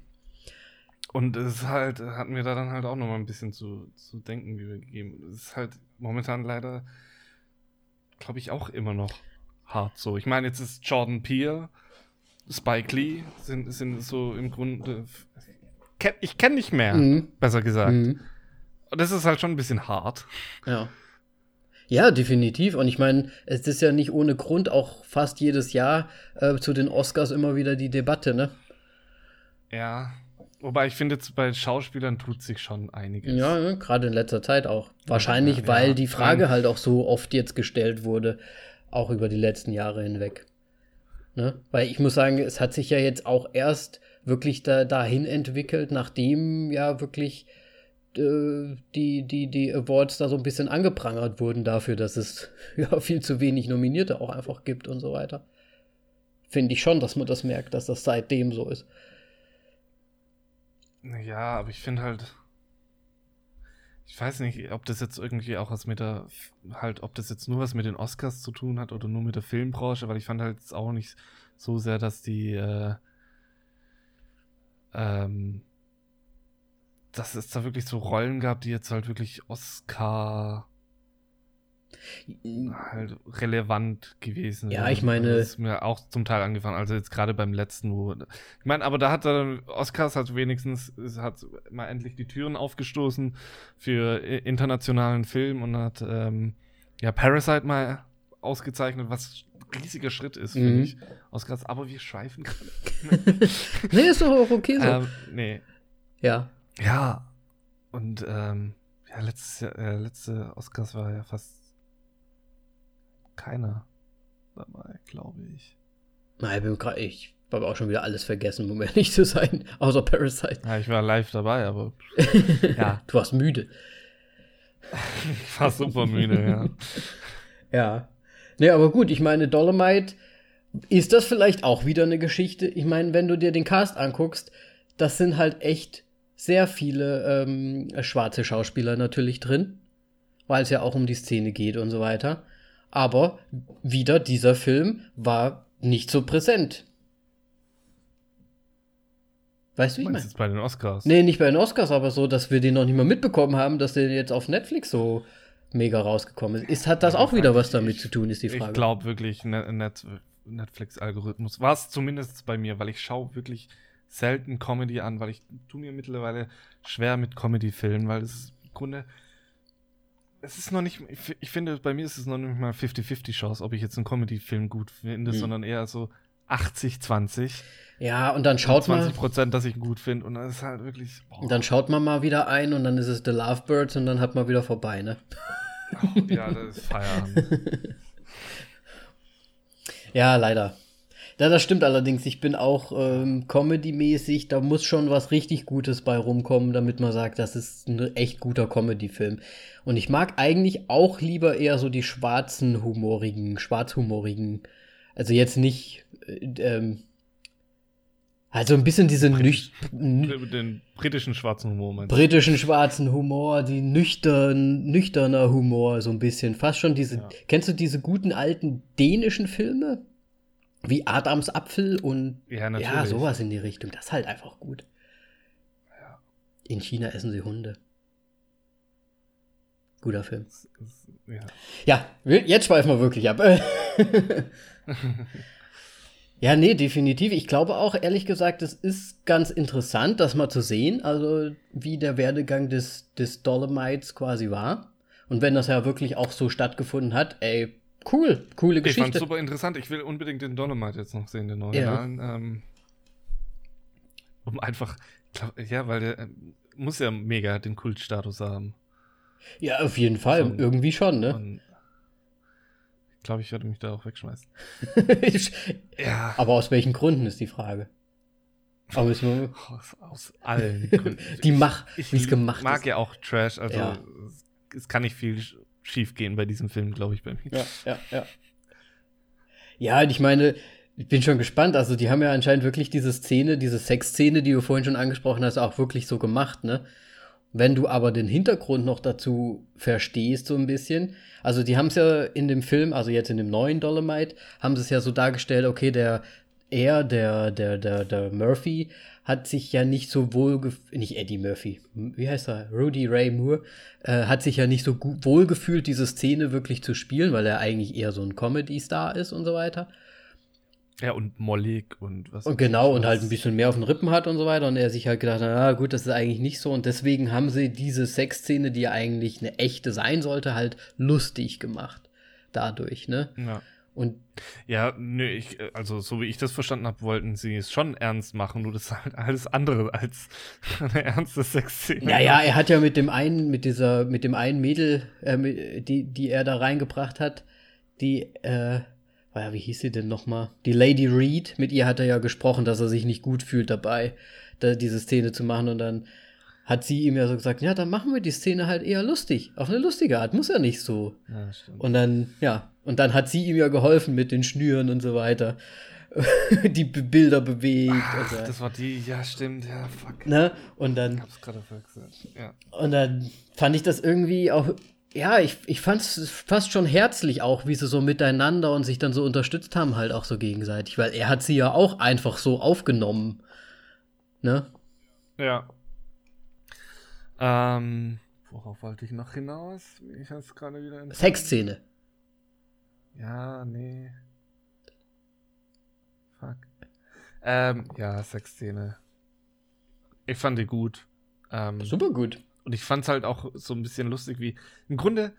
Und es ist halt, hat mir da dann halt auch nochmal ein bisschen zu, zu denken wie wir gegeben. Es ist halt momentan leider, glaube ich, auch immer noch hart so. Ich meine, jetzt ist Jordan Peele, Spike Lee, sind, sind so im Grunde. Ich kenne nicht mehr, Mhm. besser gesagt. Mhm. Und das ist halt schon ein bisschen hart. Ja. Ja, definitiv. Und ich meine, es ist ja nicht ohne Grund auch fast jedes Jahr äh, zu den Oscars immer wieder die Debatte, ne? Ja. Wobei ich finde, bei Schauspielern tut sich schon einiges. Ja, ne? gerade in letzter Zeit auch. Wahrscheinlich, Ja, weil ja. die Frage halt auch so oft jetzt gestellt wurde, auch über die letzten Jahre hinweg. Ne? Weil ich muss sagen, es hat sich ja jetzt auch erst wirklich da, dahin entwickelt, nachdem ja wirklich äh, die, die, die Awards da so ein bisschen angeprangert wurden dafür, dass es (laughs) ja viel zu wenig Nominierte auch einfach gibt und so weiter. finde ich schon, dass man das merkt, dass das seitdem so ist. Ja, aber ich finde halt. Ich weiß nicht, ob das jetzt irgendwie auch was mit der. Halt, ob das jetzt nur was mit den Oscars zu tun hat oder nur mit der Filmbranche, weil ich fand halt auch nicht so sehr, dass die. Äh, ähm, dass es da wirklich so Rollen gab, die jetzt halt wirklich Oscar halt relevant gewesen Ja, ich meine. Das ist mir auch zum Teil angefangen, also jetzt gerade beim letzten, wo. Ich meine, aber da hat er, Oscars hat wenigstens, hat mal endlich die Türen aufgestoßen für internationalen Film und hat, ähm, ja, Parasite mal ausgezeichnet, was ein riesiger Schritt ist, mhm. finde ich. Oscars, aber wir schweifen gerade. (laughs) nee, ist doch auch okay so. Ähm, nee. Ja. Ja. Und, ähm, ja, letztes Jahr, äh, letzte Oscars war ja fast keiner dabei, glaube ich. Nein, ich habe auch schon wieder alles vergessen, um ehrlich zu sein, (laughs) außer Parasite. Ja, ich war live dabei, aber. (laughs) ja. Du warst müde. (laughs) ich war super müde, ja. ja. Nee, aber gut, ich meine, Dolomite, ist das vielleicht auch wieder eine Geschichte? Ich meine, wenn du dir den Cast anguckst, das sind halt echt sehr viele ähm, schwarze Schauspieler natürlich drin, weil es ja auch um die Szene geht und so weiter. Aber wieder dieser Film war nicht so präsent. Weißt du, wie ich meine? bei den Oscars? Nee, nicht bei den Oscars, aber so, dass wir den noch nicht mal mitbekommen haben, dass der jetzt auf Netflix so mega rausgekommen ist. ist hat das auch wieder was damit zu tun, ist die Frage. Ich glaube wirklich, Net Netflix-Algorithmus war es zumindest bei mir, weil ich schaue wirklich selten Comedy an, weil ich tue mir mittlerweile schwer mit Comedy-Filmen, weil es ist im Grunde es ist noch nicht, ich, ich, finde, bei mir ist es noch nicht mal 50-50 Chance, ob ich jetzt einen Comedy-Film gut finde, mhm. sondern eher so 80-20. Ja, und dann schaut 20 man. 20 Prozent, dass ich ihn gut finde. Und dann ist halt wirklich. Und dann schaut man mal wieder ein und dann ist es The Lovebirds und dann hat man wieder vorbei, ne? Ja, das ist Feierabend. (laughs) ja, leider. Ja, das stimmt allerdings. Ich bin auch ähm, Comedy-mäßig, da muss schon was richtig Gutes bei rumkommen, damit man sagt, das ist ein echt guter Comedy-Film. Und ich mag eigentlich auch lieber eher so die schwarzen, humorigen, schwarzhumorigen. Also jetzt nicht, äh, ähm, also ein bisschen diese Britisch, den britischen schwarzen Humor, meinst du? Britischen schwarzen Humor, die nüchtern, nüchterner Humor, so ein bisschen. Fast schon diese, ja. kennst du diese guten alten dänischen Filme? Wie Adams Apfel und ja, ja, sowas in die Richtung. Das ist halt einfach gut. Ja. In China essen sie Hunde. Guter Film. Ja, ja jetzt schweifen wir wirklich ab. (laughs) ja, nee, definitiv. Ich glaube auch, ehrlich gesagt, es ist ganz interessant, das mal zu sehen, also wie der Werdegang des, des Dolomites quasi war. Und wenn das ja wirklich auch so stattgefunden hat, ey, Cool, coole Geschichte. Ich fand's super interessant. Ich will unbedingt den Dolomite jetzt noch sehen, den Originalen. Ja. Ähm, um einfach, glaub, ja, weil der äh, muss ja mega den Kultstatus haben. Ja, auf jeden Fall. So, Irgendwie schon, ne? ich glaube, ich werde mich da auch wegschmeißen. (laughs) ja. Aber aus welchen Gründen ist die Frage? Aber (laughs) aus, aus allen (laughs) Gründen. die Mach, wie es gemacht ist. Ich mag ja auch Trash, also ja. es kann nicht viel schief gehen bei diesem Film, glaube ich, bei mir. Ja, ja, ja. Ja, ich meine, ich bin schon gespannt. Also, die haben ja anscheinend wirklich diese Szene, diese Sexszene, die du vorhin schon angesprochen hast, auch wirklich so gemacht, ne? Wenn du aber den Hintergrund noch dazu verstehst, so ein bisschen. Also, die haben es ja in dem Film, also jetzt in dem neuen Dolomite, haben sie es ja so dargestellt, okay, der, er, der, der, der, der Murphy, hat sich ja nicht so wohl, nicht Eddie Murphy, wie heißt er? Rudy Ray Moore, äh, hat sich ja nicht so wohl gefühlt, diese Szene wirklich zu spielen, weil er eigentlich eher so ein Comedy-Star ist und so weiter. Ja, und mollig und was. Und genau, und halt ein bisschen mehr auf den Rippen hat und so weiter. Und er sich halt gedacht hat, na gut, das ist eigentlich nicht so. Und deswegen haben sie diese Sexszene, die ja eigentlich eine echte sein sollte, halt lustig gemacht. Dadurch, ne? Ja. Und ja, nö, ich, also so wie ich das verstanden habe, wollten sie es schon ernst machen, nur das ist halt alles andere als (laughs) eine ernste Sexszene. Ja, ja, er hat ja mit dem einen, mit dieser, mit dem einen Mädel, äh, die, die er da reingebracht hat, die, äh, wie hieß sie denn nochmal? Die Lady Reed, mit ihr hat er ja gesprochen, dass er sich nicht gut fühlt dabei, da diese Szene zu machen und dann hat sie ihm ja so gesagt, ja, dann machen wir die Szene halt eher lustig, auf eine lustige Art, muss ja nicht so. Ja, und dann, ja, und dann hat sie ihm ja geholfen mit den Schnüren und so weiter. (laughs) die Bilder bewegt. Ach, das war die, ja, stimmt, ja, fuck. ne? und dann Ich hab's gerade verwechselt. Ja. Und dann fand ich das irgendwie auch, ja, ich, ich fand es fast schon herzlich auch, wie sie so miteinander und sich dann so unterstützt haben, halt auch so gegenseitig, weil er hat sie ja auch einfach so aufgenommen. Ne? Ja. Ähm, worauf wollte ich noch hinaus? Ich hab's gerade wieder. Sexszene. Ja, nee. Fuck. Ähm, ja, Sexszene. Ich fand die gut. Ähm, Super gut. und ich fand's halt auch so ein bisschen lustig, wie im Grunde.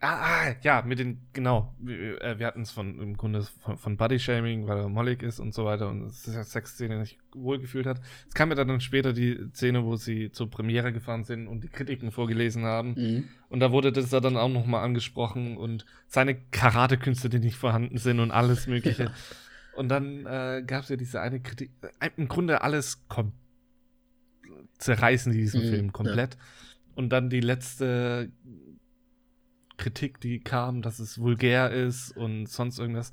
Ah, ah ja, mit den, genau. Wir, äh, wir hatten es von im Grunde von, von Body-Shaming, weil er mollig ist und so weiter und es ist ja Sexszene nicht wohlgefühlt hat. Es kam ja dann später die Szene, wo sie zur Premiere gefahren sind und die Kritiken vorgelesen haben. Mhm. Und da wurde das ja dann auch nochmal angesprochen und seine Karatekünste, die nicht vorhanden sind und alles Mögliche. (laughs) Und dann äh, gab es ja diese eine Kritik, äh, im Grunde alles kom zerreißen die diesen Mhm, Film komplett. Und dann die letzte Kritik, die kam, dass es vulgär ist und sonst irgendwas.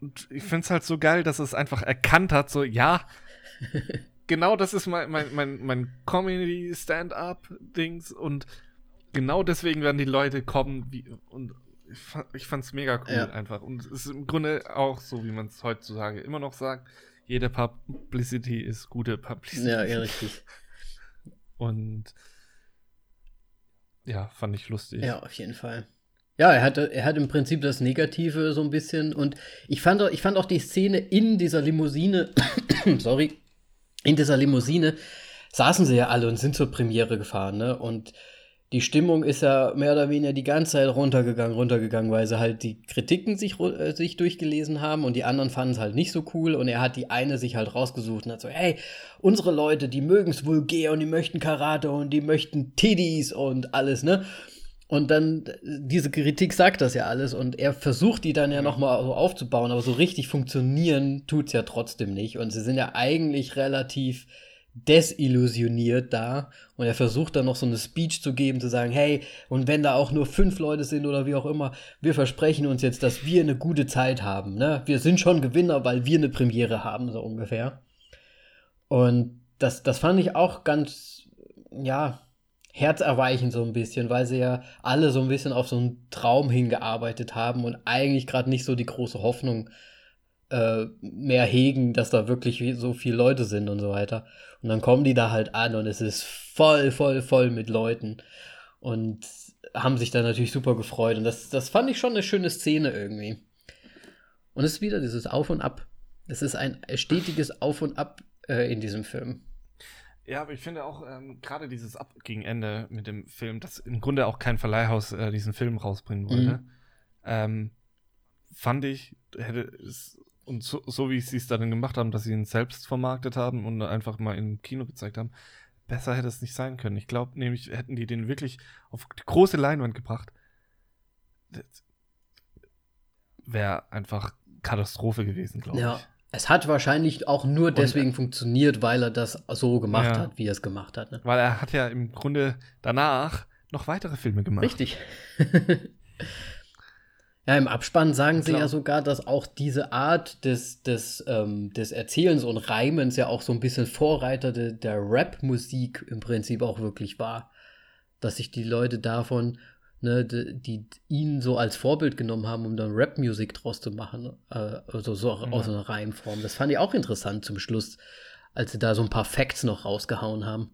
Und ich finde es halt so geil, dass es einfach erkannt hat, so, ja, (laughs) genau das ist mein, mein, mein, mein Comedy-Stand-up-Dings und genau deswegen werden die Leute kommen wie, und ich, fa- ich fand's mega cool Ja. einfach. Und es ist im Grunde auch so, wie man es heutzutage immer noch sagt, jede Publicity ist gute Publicity. Ja, ja, richtig. (laughs) Und ja, fand ich lustig. Ja, auf jeden Fall. Ja, er hatte, er hat im Prinzip das Negative so ein bisschen und ich fand, auch- ich fand auch die Szene in dieser Limousine, (coughs) sorry, in dieser Limousine saßen sie ja alle und sind zur Premiere gefahren, ne? Und die Stimmung ist ja mehr oder weniger die ganze Zeit runtergegangen, runtergegangen, weil sie halt die Kritiken sich, äh, sich durchgelesen haben und die anderen fanden es halt nicht so cool und er hat die eine sich halt rausgesucht und hat so, hey, unsere Leute, die mögen es vulgär und die möchten Karate und die möchten Tiddies und alles, ne? Und dann, diese Kritik sagt das ja alles und er versucht die dann ja nochmal so aufzubauen, aber so richtig funktionieren tut's ja trotzdem nicht. Und sie sind ja eigentlich relativ desillusioniert da und er versucht dann noch so eine Speech zu geben, zu sagen, hey, und wenn da auch nur fünf Leute sind oder wie auch immer, wir versprechen uns jetzt, dass wir eine gute Zeit haben, ne? Wir sind schon Gewinner, weil wir eine Premiere haben, so ungefähr. Und das, das fand ich auch ganz, ja, herzerweichend so ein bisschen, weil sie ja alle so ein bisschen auf so einen Traum hingearbeitet haben und eigentlich gerade nicht so die große Hoffnung äh, mehr hegen, dass da wirklich so viele Leute sind und so weiter. Und dann kommen die da halt an und es ist voll, voll, voll mit Leuten und haben sich da natürlich super gefreut. Und das, das fand ich schon eine schöne Szene irgendwie. Und es ist wieder dieses Auf und Ab. Es ist ein stetiges Auf und Ab äh, in diesem Film. Ja, aber ich finde auch ähm, gerade dieses Ab gegen Ende mit dem Film, dass im Grunde auch kein Verleihhaus äh, diesen Film rausbringen wollte, ähm, fand ich, hätte es, und so, so wie sie es dann gemacht haben, dass sie ihn selbst vermarktet haben und einfach mal im Kino gezeigt haben, besser hätte es nicht sein können. Ich glaube nämlich, hätten die den wirklich auf die große Leinwand gebracht, wäre einfach Katastrophe gewesen, glaube Ja. ich. Es hat wahrscheinlich auch nur deswegen funktioniert, weil er das so gemacht Ja. hat, wie er es gemacht hat. Ne? Weil er hat ja im Grunde danach noch weitere Filme gemacht. Richtig. (laughs) ja, im Abspann sagen sie Klar. ja sogar, dass auch diese Art des, des, ähm, des Erzählens und Reimens ja auch so ein bisschen Vorreiter de, der Rap-Musik im Prinzip auch wirklich war. Dass sich die Leute davon, ne, die, die ihn so als Vorbild genommen haben, um dann Rap-Musik draus zu machen. Äh, also so auch aus einer Reimform. Das fand ich auch interessant zum Schluss, als sie da so ein paar Facts noch rausgehauen haben.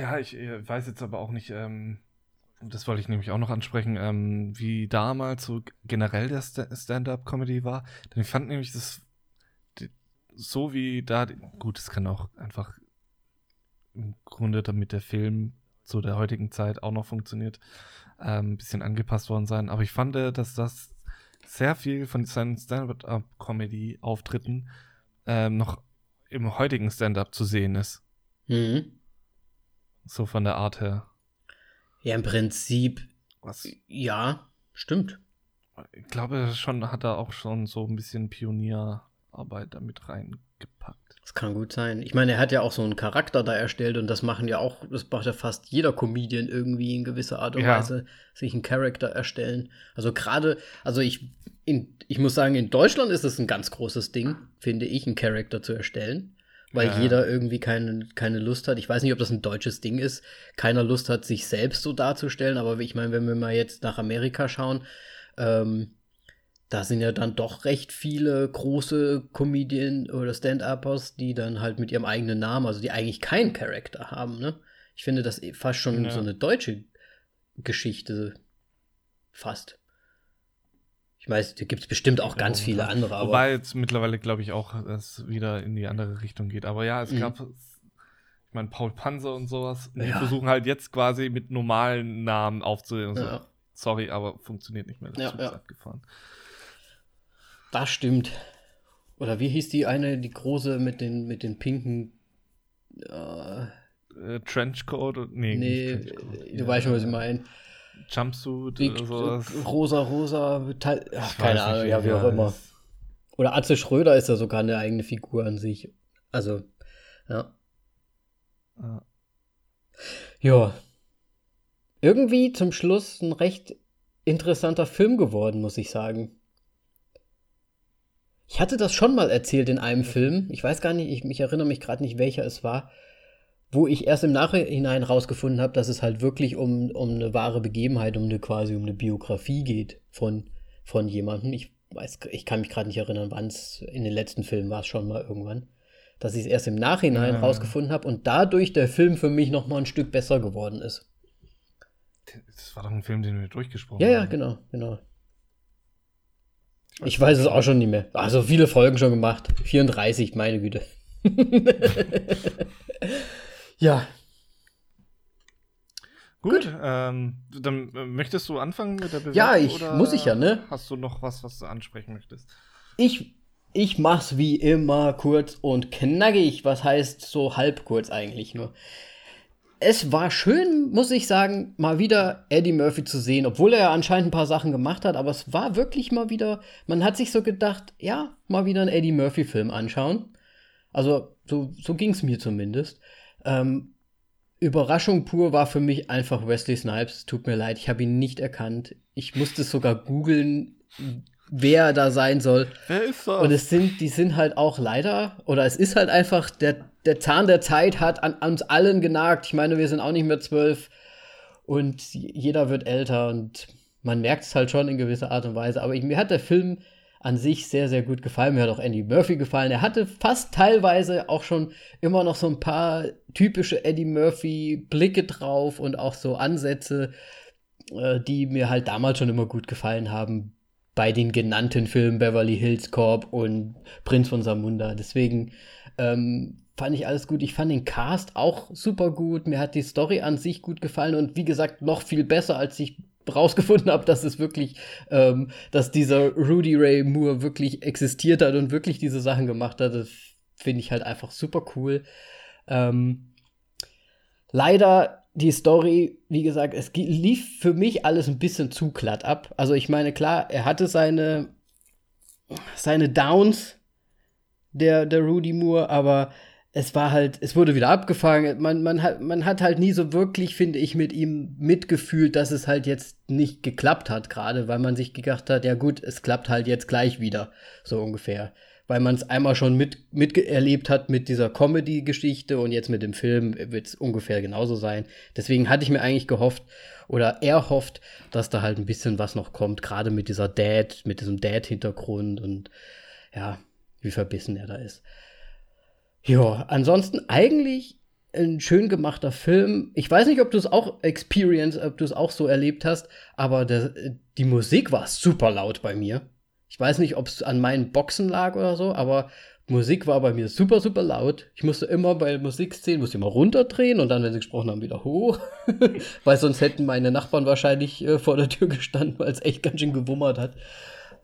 Ja, ich äh, weiß jetzt aber auch nicht, ähm, das wollte ich nämlich auch noch ansprechen, ähm, wie damals so generell der Sta- Stand-up-Comedy war. Denn ich fand nämlich das so wie da, gut, es kann auch einfach im Grunde, damit der Film zu der heutigen Zeit auch noch funktioniert, ähm, ein bisschen angepasst worden sein. Aber ich fand, äh, dass das sehr viel von seinen Stand-up-Comedy-Auftritten ähm, noch im heutigen Stand-up zu sehen ist. Mhm. So von der Art her. Ja, im Prinzip, Was, ja, stimmt. ich glaube, schon hat er auch schon so ein bisschen Pionierarbeit damit reingepackt. Das kann gut sein. Ich meine, er hat ja auch so einen Charakter da erstellt und das machen ja auch, das macht ja fast jeder Comedian irgendwie in gewisser Art und Ja. Weise, sich einen Charakter erstellen. Also gerade, also ich, in, ich muss sagen, in Deutschland ist es ein ganz großes Ding, finde ich, einen Charakter zu erstellen. Weil Ja. jeder irgendwie keine, keine Lust hat. Ich weiß nicht, ob das ein deutsches Ding ist. Keiner Lust hat, sich selbst so darzustellen. Aber ich meine, wenn wir mal jetzt nach Amerika schauen, ähm, da sind ja dann doch recht viele große Comedian oder Stand-Uppers, die dann halt mit ihrem eigenen Namen, also die eigentlich keinen Charakter haben, ne? Ich finde das eh fast schon Ja. so eine deutsche Geschichte. Fast. Ich weiß, da gibt es bestimmt auch ganz viele momentan. andere, aber. Wobei jetzt mittlerweile, glaube ich, auch es wieder in die andere Richtung geht. Aber ja, es Mhm. gab, ich meine, Paul Panzer und sowas, die Ja. versuchen halt jetzt quasi mit normalen Namen aufzunehmen. So, Ja. Sorry, aber funktioniert nicht mehr. Das Ja, ja. ist abgefahren. Das stimmt. Oder wie hieß die eine, die große mit den, mit den pinken. Äh, Äh, Trenchcoat? Nee, nee, Trenchcoat. du Ja, weißt schon, was ich meine. Jumpsuit Die, oder sowas. rosa, rosa, Metall. Ach, keine nicht, Ahnung, ja, wie auch immer. Oder Atze Schröder ist ja sogar eine eigene Figur an sich. Also, ja. Ja. Ja. Irgendwie zum Schluss ein recht interessanter Film geworden, muss ich sagen. Ich hatte das schon mal erzählt in einem Film. Ich weiß gar nicht, ich, ich erinnere mich gerade nicht, welcher es war, wo ich erst im Nachhinein rausgefunden habe, dass es halt wirklich um, um eine wahre Begebenheit, um eine quasi um eine Biografie geht von, von jemandem. Ich weiß, ich kann mich gerade nicht erinnern, wann es in den letzten Filmen war es schon mal irgendwann. Dass ich es erst im Nachhinein Ja. rausgefunden habe und dadurch der Film für mich noch mal ein Stück besser geworden ist. Das war doch ein Film, den wir durchgesprochen Ja, ja, haben. genau, genau. Ich weiß es auch schon nicht mehr. Also viele Folgen schon gemacht. 34, meine Güte. (laughs) ja, Gut, Ähm, dann äh, möchtest du anfangen mit der Bewertung? Ja, ich- muss ich ja, ne? Hast du noch was, was du ansprechen möchtest? ich, ich mach's wie immer kurz und knackig. Was heißt so halb kurz eigentlich nur? Es war schön, muss ich sagen, mal wieder Eddie Murphy zu sehen, obwohl er ja anscheinend ein paar Sachen gemacht hat, aber es war wirklich mal wieder, man hat sich so gedacht, ja, mal wieder einen Eddie Murphy-Film anschauen. Also, so, so ging's mir zumindest. Ähm, Überraschung pur war für mich einfach Wesley Snipes. Tut mir leid, ich habe ihn nicht erkannt. Ich musste sogar googeln, wer da sein soll. Wer ist das? Und es sind, die sind halt auch leider, oder es ist halt einfach, der, der Zahn der Zeit hat an, uns allen genagt. Ich meine, wir sind auch nicht mehr zwölf und jeder wird älter und man merkt es halt schon in gewisser Art und Weise. Aber ich, mir hat der Film an sich sehr, sehr gut gefallen. Mir hat auch Andy Murphy gefallen. Er hatte fast teilweise auch schon immer noch so ein paar typische Eddie Murphy-Blicke drauf und auch so Ansätze, äh, die mir halt damals schon immer gut gefallen haben bei den genannten Filmen Beverly Hills Corp und Prinz von Samunda. Deswegen ähm, fand ich alles gut. Ich fand den Cast auch super gut. Mir hat die Story an sich gut gefallen und wie gesagt noch viel besser, als ich rausgefunden habe, dass es wirklich, ähm, dass dieser Rudy Ray Moore wirklich existiert hat und wirklich diese Sachen gemacht hat. Das finde ich halt einfach super cool. Ähm, leider die Story, wie gesagt, es lief für mich alles ein bisschen zu glatt ab. Also ich meine, klar, er hatte seine, seine Downs, der, der Rudy Moore, aber es war halt, es wurde wieder abgefangen. Man, man, hat, man hat halt nie so wirklich, finde ich, mit ihm mitgefühlt, dass es halt jetzt nicht geklappt hat, gerade, weil man sich gedacht hat, ja gut, es klappt halt jetzt gleich wieder, so ungefähr. Weil man es einmal schon mit, miterlebt hat mit dieser Comedy-Geschichte und jetzt mit dem Film wird es ungefähr genauso sein. Deswegen hatte ich mir eigentlich gehofft, oder er hofft, dass da halt ein bisschen was noch kommt, gerade mit dieser Dad, mit diesem Dad-Hintergrund und ja, wie verbissen er da ist. Ja, ansonsten eigentlich ein schön gemachter Film. Ich weiß nicht, ob du es auch experience, ob du es auch so erlebt hast, aber der, die Musik war super laut bei mir. Ich weiß nicht, ob es an meinen Boxen lag oder so, aber Musik war bei mir super, super laut. Ich musste immer bei Musikszenen, musste immer runterdrehen und dann, wenn sie gesprochen haben, wieder hoch. (laughs) weil sonst hätten meine Nachbarn wahrscheinlich äh, vor der Tür gestanden, weil es echt ganz schön gewummert hat.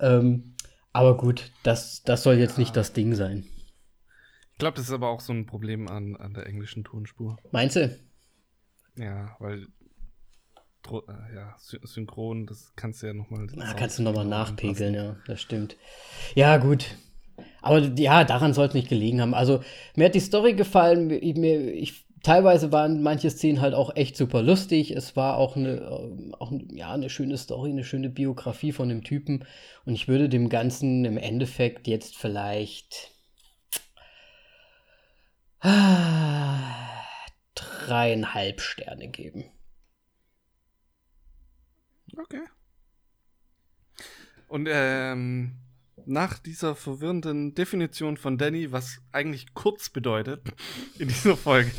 Ähm, aber gut, das, das soll jetzt nicht das Ding sein. Ich glaube, das ist aber auch so ein Problem an, an der englischen Tonspur. Meinst du? Ja, weil äh, ja, sy synchron, das kannst du ja nochmal. Ah, kannst du nochmal nachpegeln, ja, das stimmt. Ja, gut. Aber ja, daran soll es nicht gelegen haben. Also, mir hat die Story gefallen. Mir, ich, teilweise waren manche Szenen halt auch echt super lustig. Es war auch eine, äh, auch, ja, eine schöne Story, eine schöne Biografie von dem Typen. Und ich würde dem Ganzen im Endeffekt jetzt vielleicht (sighs) dreieinhalb Sterne geben. Okay. Und ähm, nach dieser verwirrenden Definition von Danny, was eigentlich kurz bedeutet (laughs) in dieser Folge.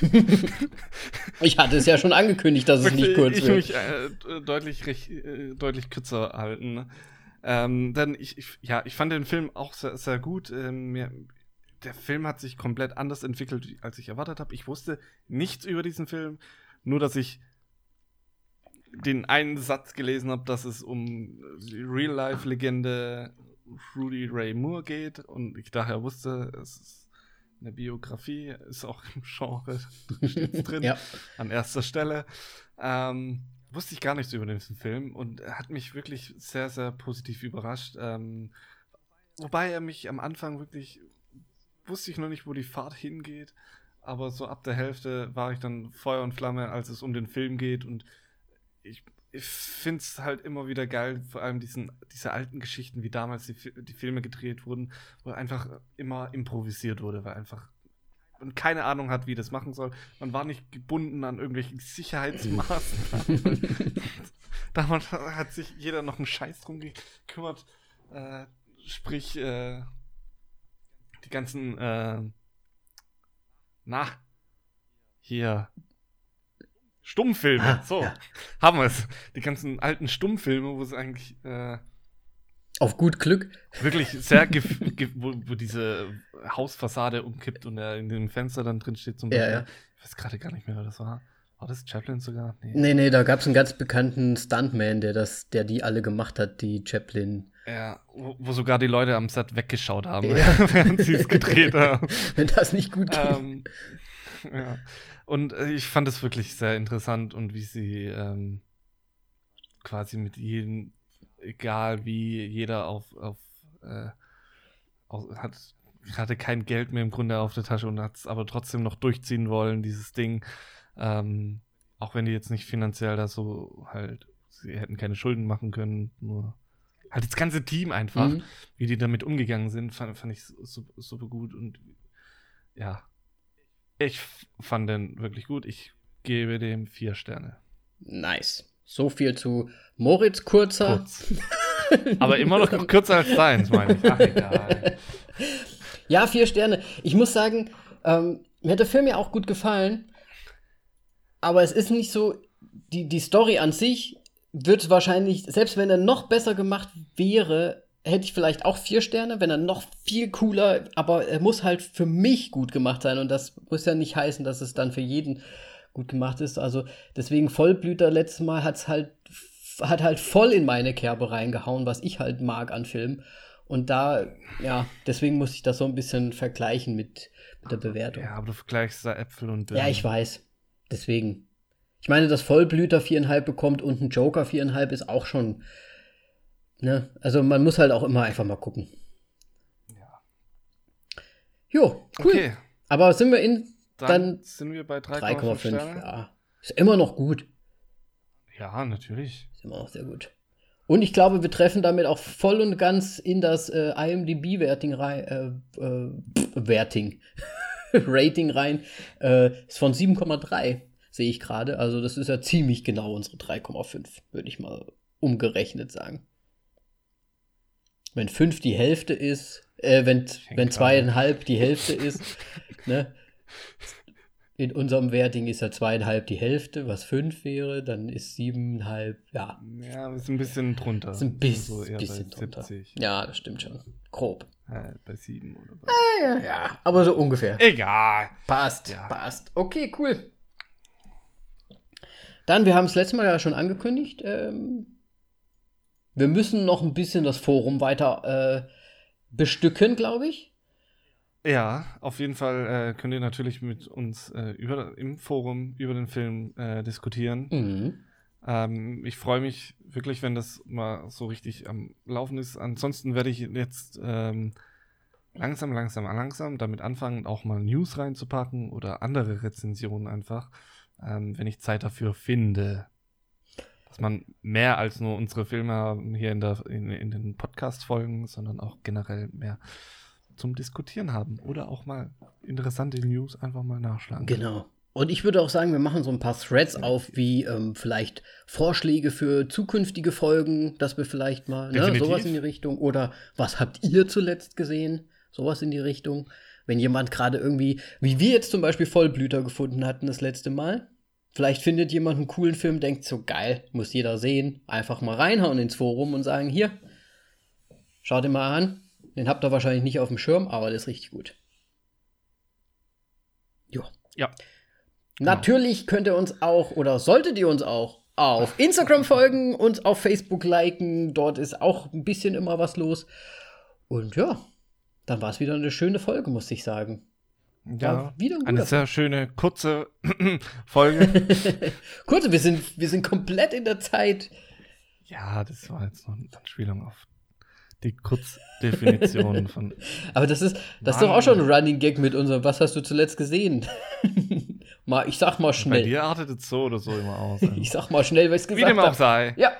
(laughs) ich hatte es ja schon angekündigt, dass es nicht kurz ich wird. Ich mich äh, deutlich, äh, deutlich kürzer halten. Ne? Ähm, denn ich, ich, ja, ich fand den Film auch sehr, sehr gut. Ähm, der Film hat sich komplett anders entwickelt, als ich erwartet habe. Ich wusste nichts über diesen Film, nur dass ich den einen Satz gelesen habe, dass es um Real-Life-Legende Rudy Ray Moore geht und ich daher wusste, es ist eine Biografie, ist auch im Genre (laughs) drin, ja. an erster Stelle. Ähm, wusste ich gar nichts über diesen Film und er hat mich wirklich sehr, sehr positiv überrascht. Ähm, wobei er mich am Anfang wirklich, wusste ich noch nicht, wo die Fahrt hingeht, aber so ab der Hälfte war ich dann Feuer und Flamme, als es um den Film geht und ich ich finde es halt immer wieder geil, vor allem diesen, diese alten Geschichten, wie damals die, die Filme gedreht wurden, wo einfach immer improvisiert wurde, weil einfach man keine Ahnung hat, wie das machen soll. Man war nicht gebunden an irgendwelchen Sicherheitsmaßnahmen. (laughs) Damals hat sich jeder noch einen Scheiß drum gekümmert. Äh, sprich, äh, die ganzen, äh, na, hier, Stummfilme. Ah, so, ja. haben wir es. Die ganzen alten Stummfilme, wo es eigentlich. Äh, Auf gut Glück. Wirklich sehr, (laughs) wo, wo, diese Hausfassade umkippt und er in dem Fenster dann drin steht zum Beispiel. Ja, ja. Ich weiß gerade gar nicht mehr, wer das war. War das Chaplin sogar? Nee, nee, nee da gab es einen ganz bekannten Stuntman, der, das, der die alle gemacht hat, die Chaplin. Ja, wo, sogar die Leute am Set weggeschaut haben, ja. (laughs) während sie es gedreht haben. (laughs) Wenn das nicht gut geht. Ähm, ja. Und äh, ich fand es wirklich sehr interessant und wie sie ähm, quasi mit jedem, egal wie jeder auf, auf, äh, auf hat, hatte kein Geld mehr im Grunde auf der Tasche und hat es aber trotzdem noch durchziehen wollen, dieses Ding. Ähm, auch wenn die jetzt nicht finanziell da so halt, sie hätten keine Schulden machen können, nur halt das ganze Team einfach, mhm. wie die damit umgegangen sind, fand, fand ich super, super gut und ja, ich fand den wirklich gut. Ich gebe dem vier Sterne. Nice. So viel zu Moritz Kurzer. Kurz. (laughs) Aber immer noch kürzer als deins, meine ich. Ach, egal. Ja, vier Sterne. Ich muss sagen, ähm, mir hat der Film ja auch gut gefallen. Aber es ist nicht so, die, die Story an sich wird wahrscheinlich, selbst wenn er noch besser gemacht wäre, hätte ich vielleicht auch vier Sterne, wenn er noch viel cooler, aber er muss halt für mich gut gemacht sein und das muss ja nicht heißen, dass es dann für jeden gut gemacht ist. Also deswegen Vollblüter letztes Mal hat's halt hat halt voll in meine Kerbe reingehauen, was ich halt mag an Filmen. Und da, ja, deswegen muss ich das so ein bisschen vergleichen mit, mit der Bewertung. Ja, aber du vergleichst da Äpfel und Birnen. Ja, ich weiß. Deswegen. Ich meine, dass Vollblüter viereinhalb bekommt und ein Joker viereinhalb ist auch schon Ne? Also man muss halt auch immer einfach mal gucken. Ja. Jo, cool. Okay. Aber sind wir in dann, dann sind wir bei 3,5. Ja. Ist immer noch gut. Ja, natürlich. Ist immer noch sehr gut. Und ich glaube, wir treffen damit auch voll und ganz in das äh, IMDb-Werting rein. Äh, äh, Werting. (laughs) Rating rein. Äh, ist von 7,3, sehe ich gerade. Also, das ist ja ziemlich genau unsere 3,5, würde ich mal umgerechnet sagen wenn fünf die Hälfte ist, äh, wenn, wenn zweieinhalb die Hälfte ist, (laughs) ne? In unserem Werting ist ja zweieinhalb die Hälfte, was fünf wäre, dann ist siebeneinhalb, ja. Ja, ist ein bisschen drunter. Ist ein bisschen, so bisschen drunter. Ja, das stimmt schon. Grob. Ja, bei sieben oder bei. Ah, ja, ja, aber so ungefähr. Egal. Passt, ja. passt. Okay, cool. Dann, wir haben es letztes Mal ja schon angekündigt, ähm, wir müssen noch ein bisschen das Forum weiter äh, bestücken, glaube ich. Ja, auf jeden Fall äh, könnt ihr natürlich mit uns äh, über, im Forum über den Film äh, diskutieren. Mhm. Ähm, ich freue mich wirklich, wenn das mal so richtig am Laufen ist. Ansonsten werde ich jetzt ähm, langsam, langsam, langsam damit anfangen, auch mal News reinzupacken oder andere Rezensionen einfach, ähm, wenn ich Zeit dafür finde. Dass man mehr als nur unsere Filme hier in, der, in, in den Podcast-Folgen, sondern auch generell mehr zum Diskutieren haben oder auch mal interessante News einfach mal nachschlagen. Genau. Und ich würde auch sagen, wir machen so ein paar Threads auf, wie ähm, vielleicht Vorschläge für zukünftige Folgen, dass wir vielleicht mal ne, sowas in die Richtung oder was habt ihr zuletzt gesehen? Sowas in die Richtung. Wenn jemand gerade irgendwie, wie wir jetzt zum Beispiel Vollblüter gefunden hatten das letzte Mal, vielleicht findet jemand einen coolen Film, denkt so geil, muss jeder sehen, einfach mal reinhauen ins Forum und sagen, hier, schaut ihn mal an. Den habt ihr wahrscheinlich nicht auf dem Schirm, aber der ist richtig gut. Jo. Ja. Genau. Natürlich könnt ihr uns auch oder solltet ihr uns auch auf Instagram folgen, uns auf Facebook liken. Dort ist auch ein bisschen immer was los. Und ja, dann war es wieder eine schöne Folge, muss ich sagen. Ja, wieder ein eine sehr schöne, kurze (clears throat) Folge. (laughs) kurze, wir sind, wir sind komplett in der Zeit. Ja, das war jetzt noch eine Anspielung auf die Kurzdefinition (laughs) von. Aber das ist, das ist doch auch schon ein Running Gag mit unserem, was hast du zuletzt gesehen? (laughs) mal, ich sag mal schnell. Bei dir artet es so oder so immer aus. Also. ich sag mal schnell, was ich gesagt. Wie dem auch sei. Ja.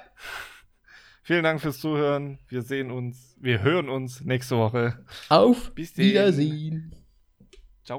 Vielen Dank fürs Zuhören. Wir sehen uns, wir hören uns nächste Woche. Auf Bis Wiedersehen. 走